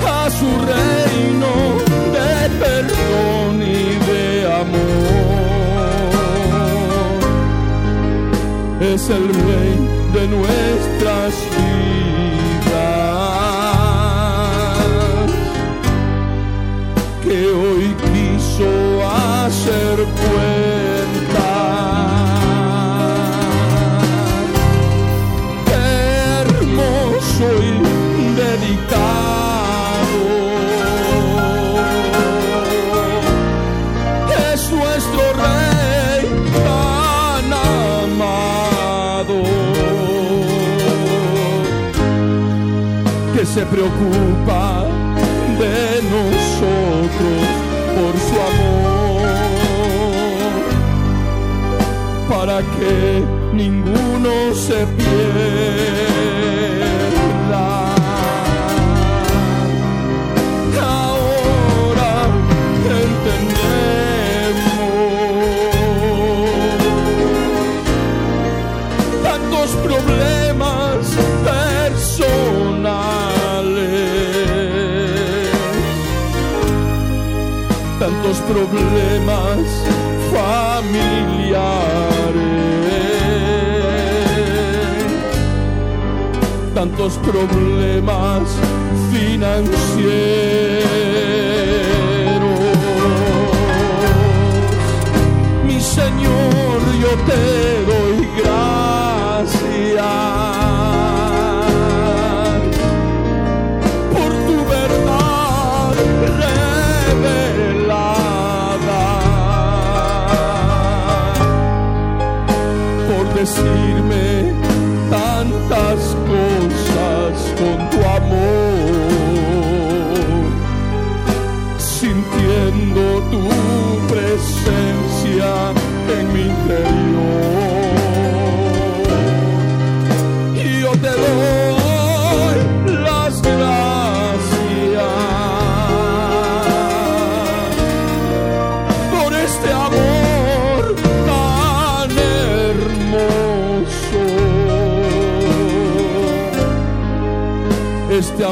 A su reino de perdón y de amor. Es el rey de nuestras que ninguno se pierda tantos problemas financieros. Mi Señor, yo te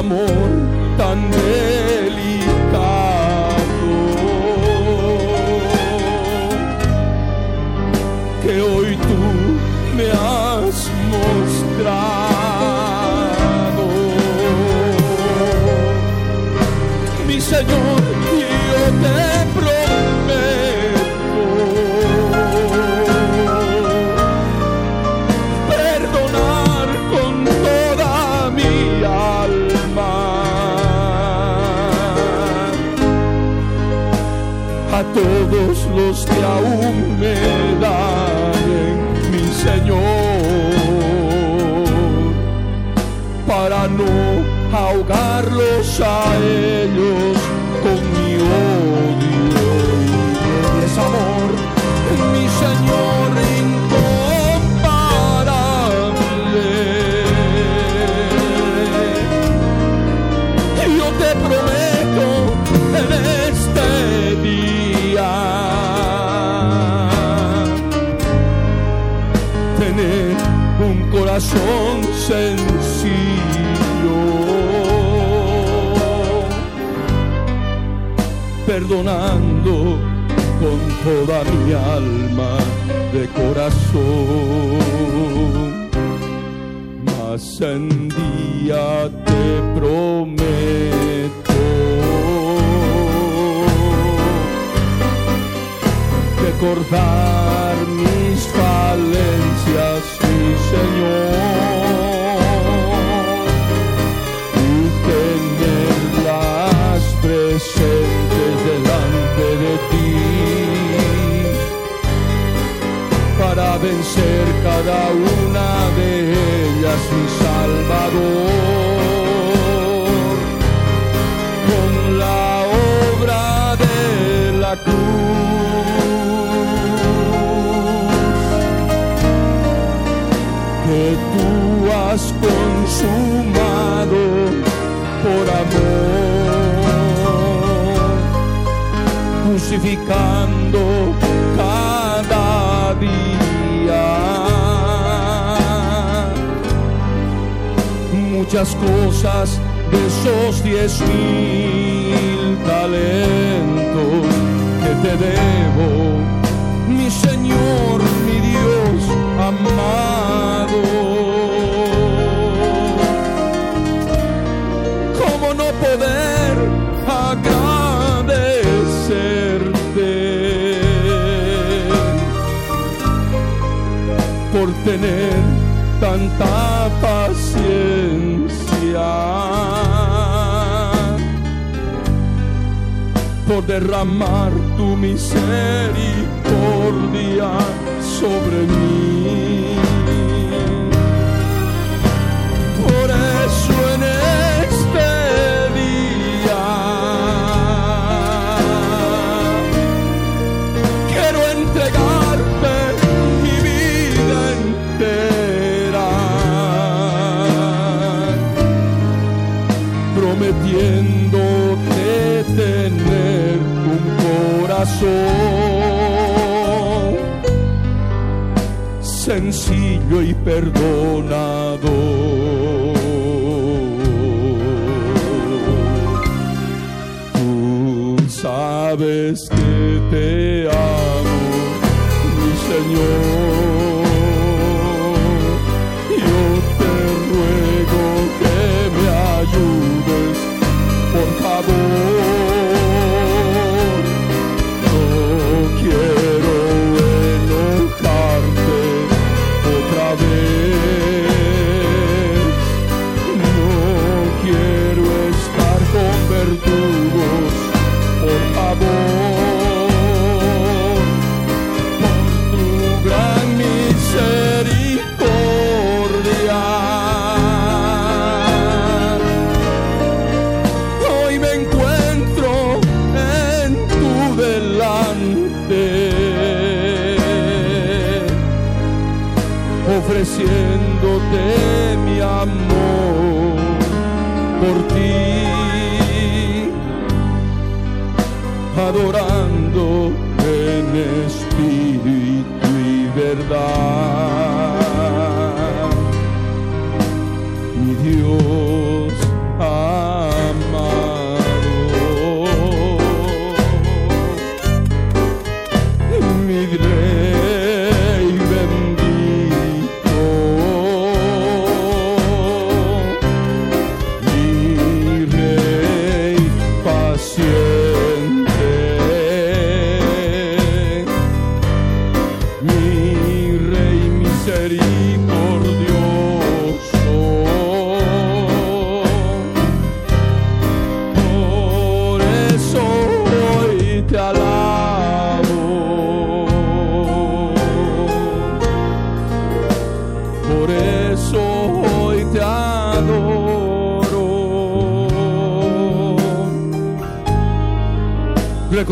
amor que aún me dañen, mi Señor, para no ahogarlos a ellos perdonando con toda mi alma de corazón. Mas en día te prometo recordar mis falencias, mi Señor, delante de ti. Para vencer cada una de ellas, mi Salvador, con la obra de la cruz que tú has consumado por amor crucificando cada día. Muchas cosas de esos diez mil talentos tanta paciencia? por derramar tu misericordia sobre mí. Sencillo y perdonado.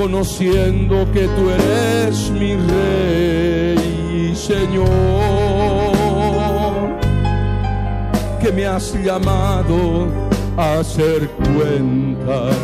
reconociendo que tú eres mi rey Señor, que me has llamado a hacer cuentas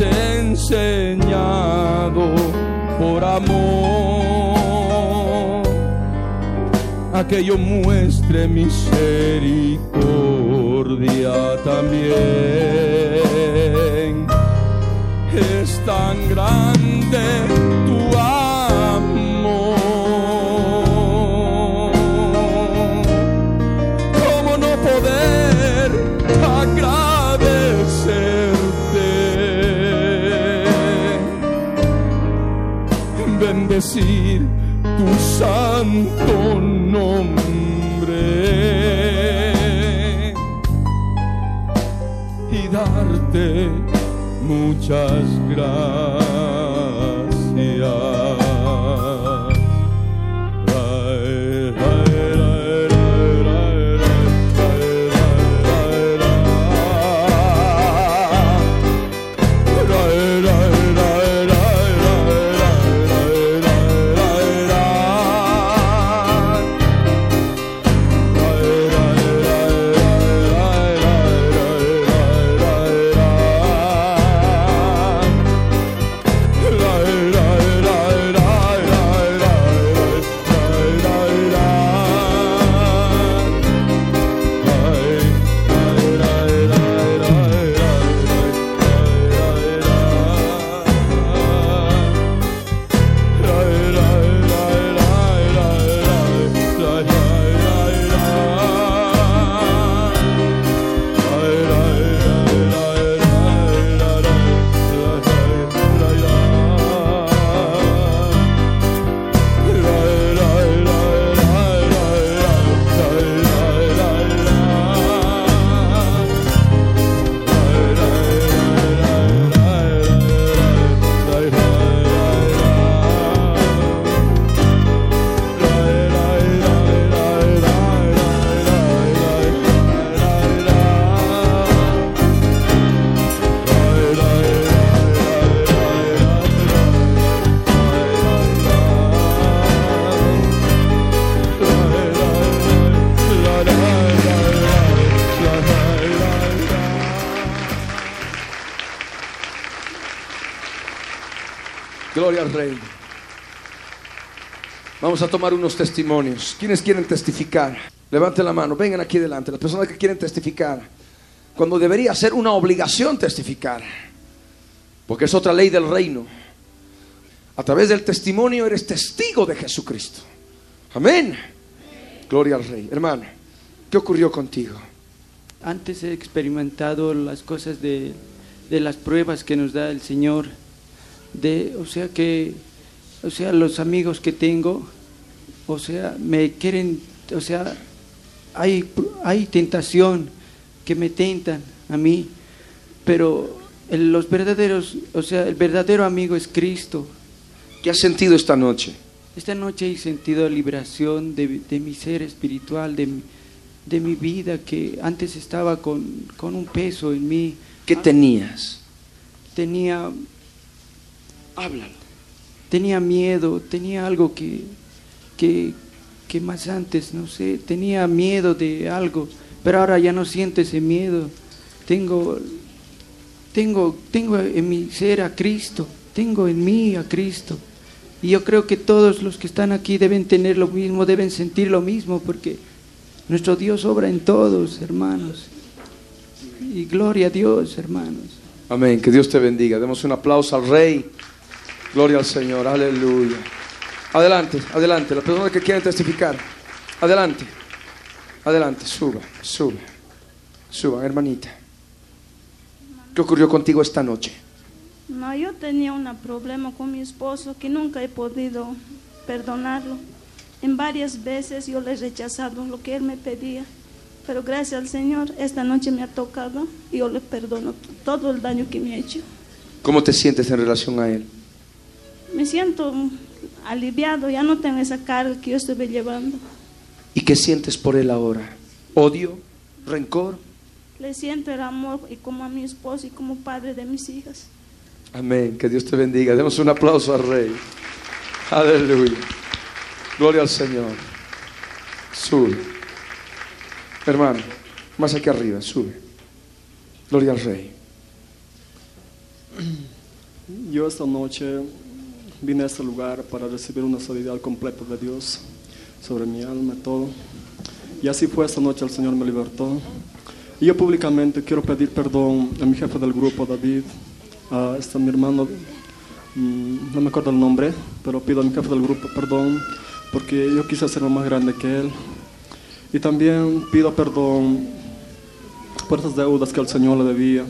enseñado por amor a que yo muestre misericordia también. bendecir tu santo nombre y darte muchas gracias. reino. Vamos a tomar unos testimonios. ¿Quiénes quieren testificar? Levanten la mano, vengan aquí delante. Las personas que quieren testificar, cuando debería ser una obligación testificar, porque es otra ley del reino. A través del testimonio eres testigo de Jesucristo. Amén. Gloria al Rey. Hermano, ¿qué ocurrió contigo? Antes he experimentado las cosas de, de las pruebas que nos da el Señor de, o sea que, o sea, los amigos que tengo, o sea, me quieren, o sea, hay, hay tentación que me tentan a mí, pero el- los verdaderos, o sea, el verdadero amigo es Cristo. ¿Qué has sentido esta noche? Esta noche he sentido liberación de, de mi ser espiritual, de, mi- de mi vida que antes estaba con, con un peso en mí. ¿Qué tenías? Tenía, Háblalo. tenía miedo, tenía algo que, que, que más antes, no sé, tenía miedo de algo, pero ahora ya no siento ese miedo. Tengo, tengo, tengo en mi ser a Cristo, tengo en mí a Cristo. Y yo creo que todos los que están aquí deben tener lo mismo, deben sentir lo mismo, porque nuestro Dios obra en todos, hermanos. Y gloria a Dios, hermanos. Amén. Que Dios te bendiga. Demos un aplauso al Rey. Gloria al Señor. Aleluya. Adelante, adelante. Las personas que quieren testificar. Adelante. Adelante. Suba, suba. Suban, hermanita. ¿Qué ocurrió contigo esta noche? No, yo tenía un problema con mi esposo que nunca he podido perdonarlo. En varias veces yo le he rechazado lo que él me pedía, pero gracias al Señor esta noche me ha tocado y yo le perdono todo el daño que me ha hecho. ¿Cómo te sientes en relación a Él? Me siento aliviado, ya no tengo esa carga que yo estuve llevando. ¿Y qué sientes por Él ahora? ¿Odio? ¿Rencor? Le siento el amor y como a mi esposo y como padre de mis hijas. Amén. Que Dios te bendiga. Demos un aplauso al Rey. Aleluya. Gloria al Señor. Sube. Hermano, más aquí arriba, sube. Gloria al Rey. Yo esta noche vine a este lugar para recibir una sanidad completa de Dios sobre mi alma, todo. Y así fue esta noche, el Señor me libertó. Y yo públicamente quiero pedir perdón a mi jefe del grupo, David, a este mi hermano, mm, no me acuerdo el nombre, pero pido a mi jefe del grupo perdón porque yo quise ser más grande que él. Y también pido perdón por esas deudas que el Señor le debía.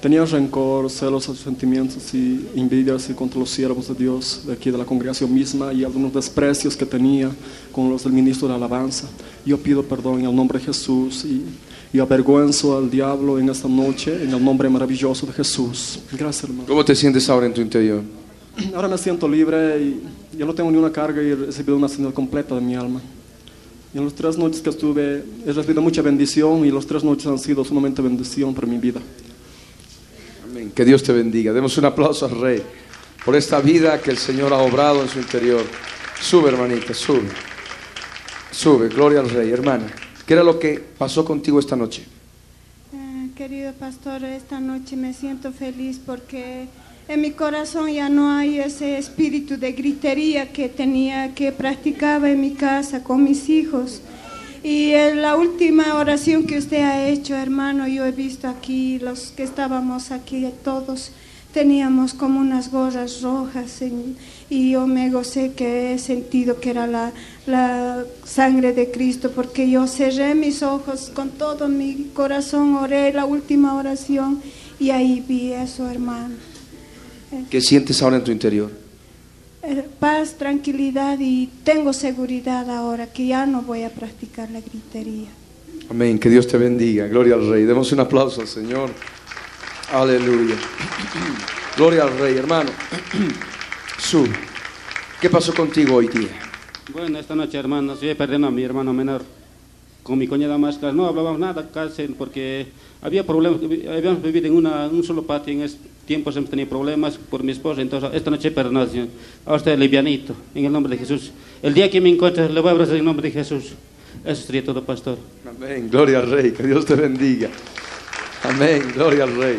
Tenía rencor, celos, sentimientos y envidias y contra los siervos de Dios de aquí de la congregación misma y algunos desprecios que tenía con los del ministro de alabanza. Yo pido perdón en el nombre de Jesús y, y avergüenzo al diablo en esta noche en el nombre maravilloso de Jesús. Gracias, hermano. ¿Cómo te sientes ahora en tu interior? Ahora me siento libre y ya no tengo ni una carga y he recibido una sanidad completa de mi alma. Y en las tres noches que estuve he recibido mucha bendición y las tres noches han sido sumamente bendición para mi vida. Que Dios te bendiga. Demos un aplauso al Rey por esta vida que el Señor ha obrado en su interior. Sube, hermanita, sube. Sube, gloria al Rey, hermana. ¿Qué era lo que pasó contigo esta noche? Eh, querido pastor, esta noche me siento feliz porque en mi corazón ya no hay ese espíritu de gritería que tenía, que practicaba en mi casa con mis hijos. Y en la última oración que usted ha hecho, hermano, yo he visto aquí, los que estábamos aquí, todos teníamos como unas gorras rojas y yo me gocé que he sentido que era la, la sangre de Cristo, porque yo cerré mis ojos con todo mi corazón, oré la última oración y ahí vi eso, hermano. ¿Qué sientes ahora en tu interior? Eh, Paz, tranquilidad y tengo seguridad ahora que ya no voy a practicar la gritería. Amén. Que Dios te bendiga. Gloria al Rey. Demos un aplauso al Señor. Aleluya. Gloria al Rey, hermano. Sube. ¿Qué pasó contigo hoy día? Bueno, esta noche, hermanos, yo perdido a mi hermano menor con mi cuñada más casi. No hablábamos nada casi porque había problemas. Habíamos vivido en una, un solo patio. En esos tiempos hemos tenido problemas por mi esposa. Entonces, esta noche he perdonado, Señor. Ahora estoy livianito, en el nombre de Jesús. El día que me encuentre, le voy a abrazar en el nombre de Jesús. Eso sería todo, pastor. Amén. Gloria al Rey. Que Dios te bendiga. Amén. Gloria al Rey.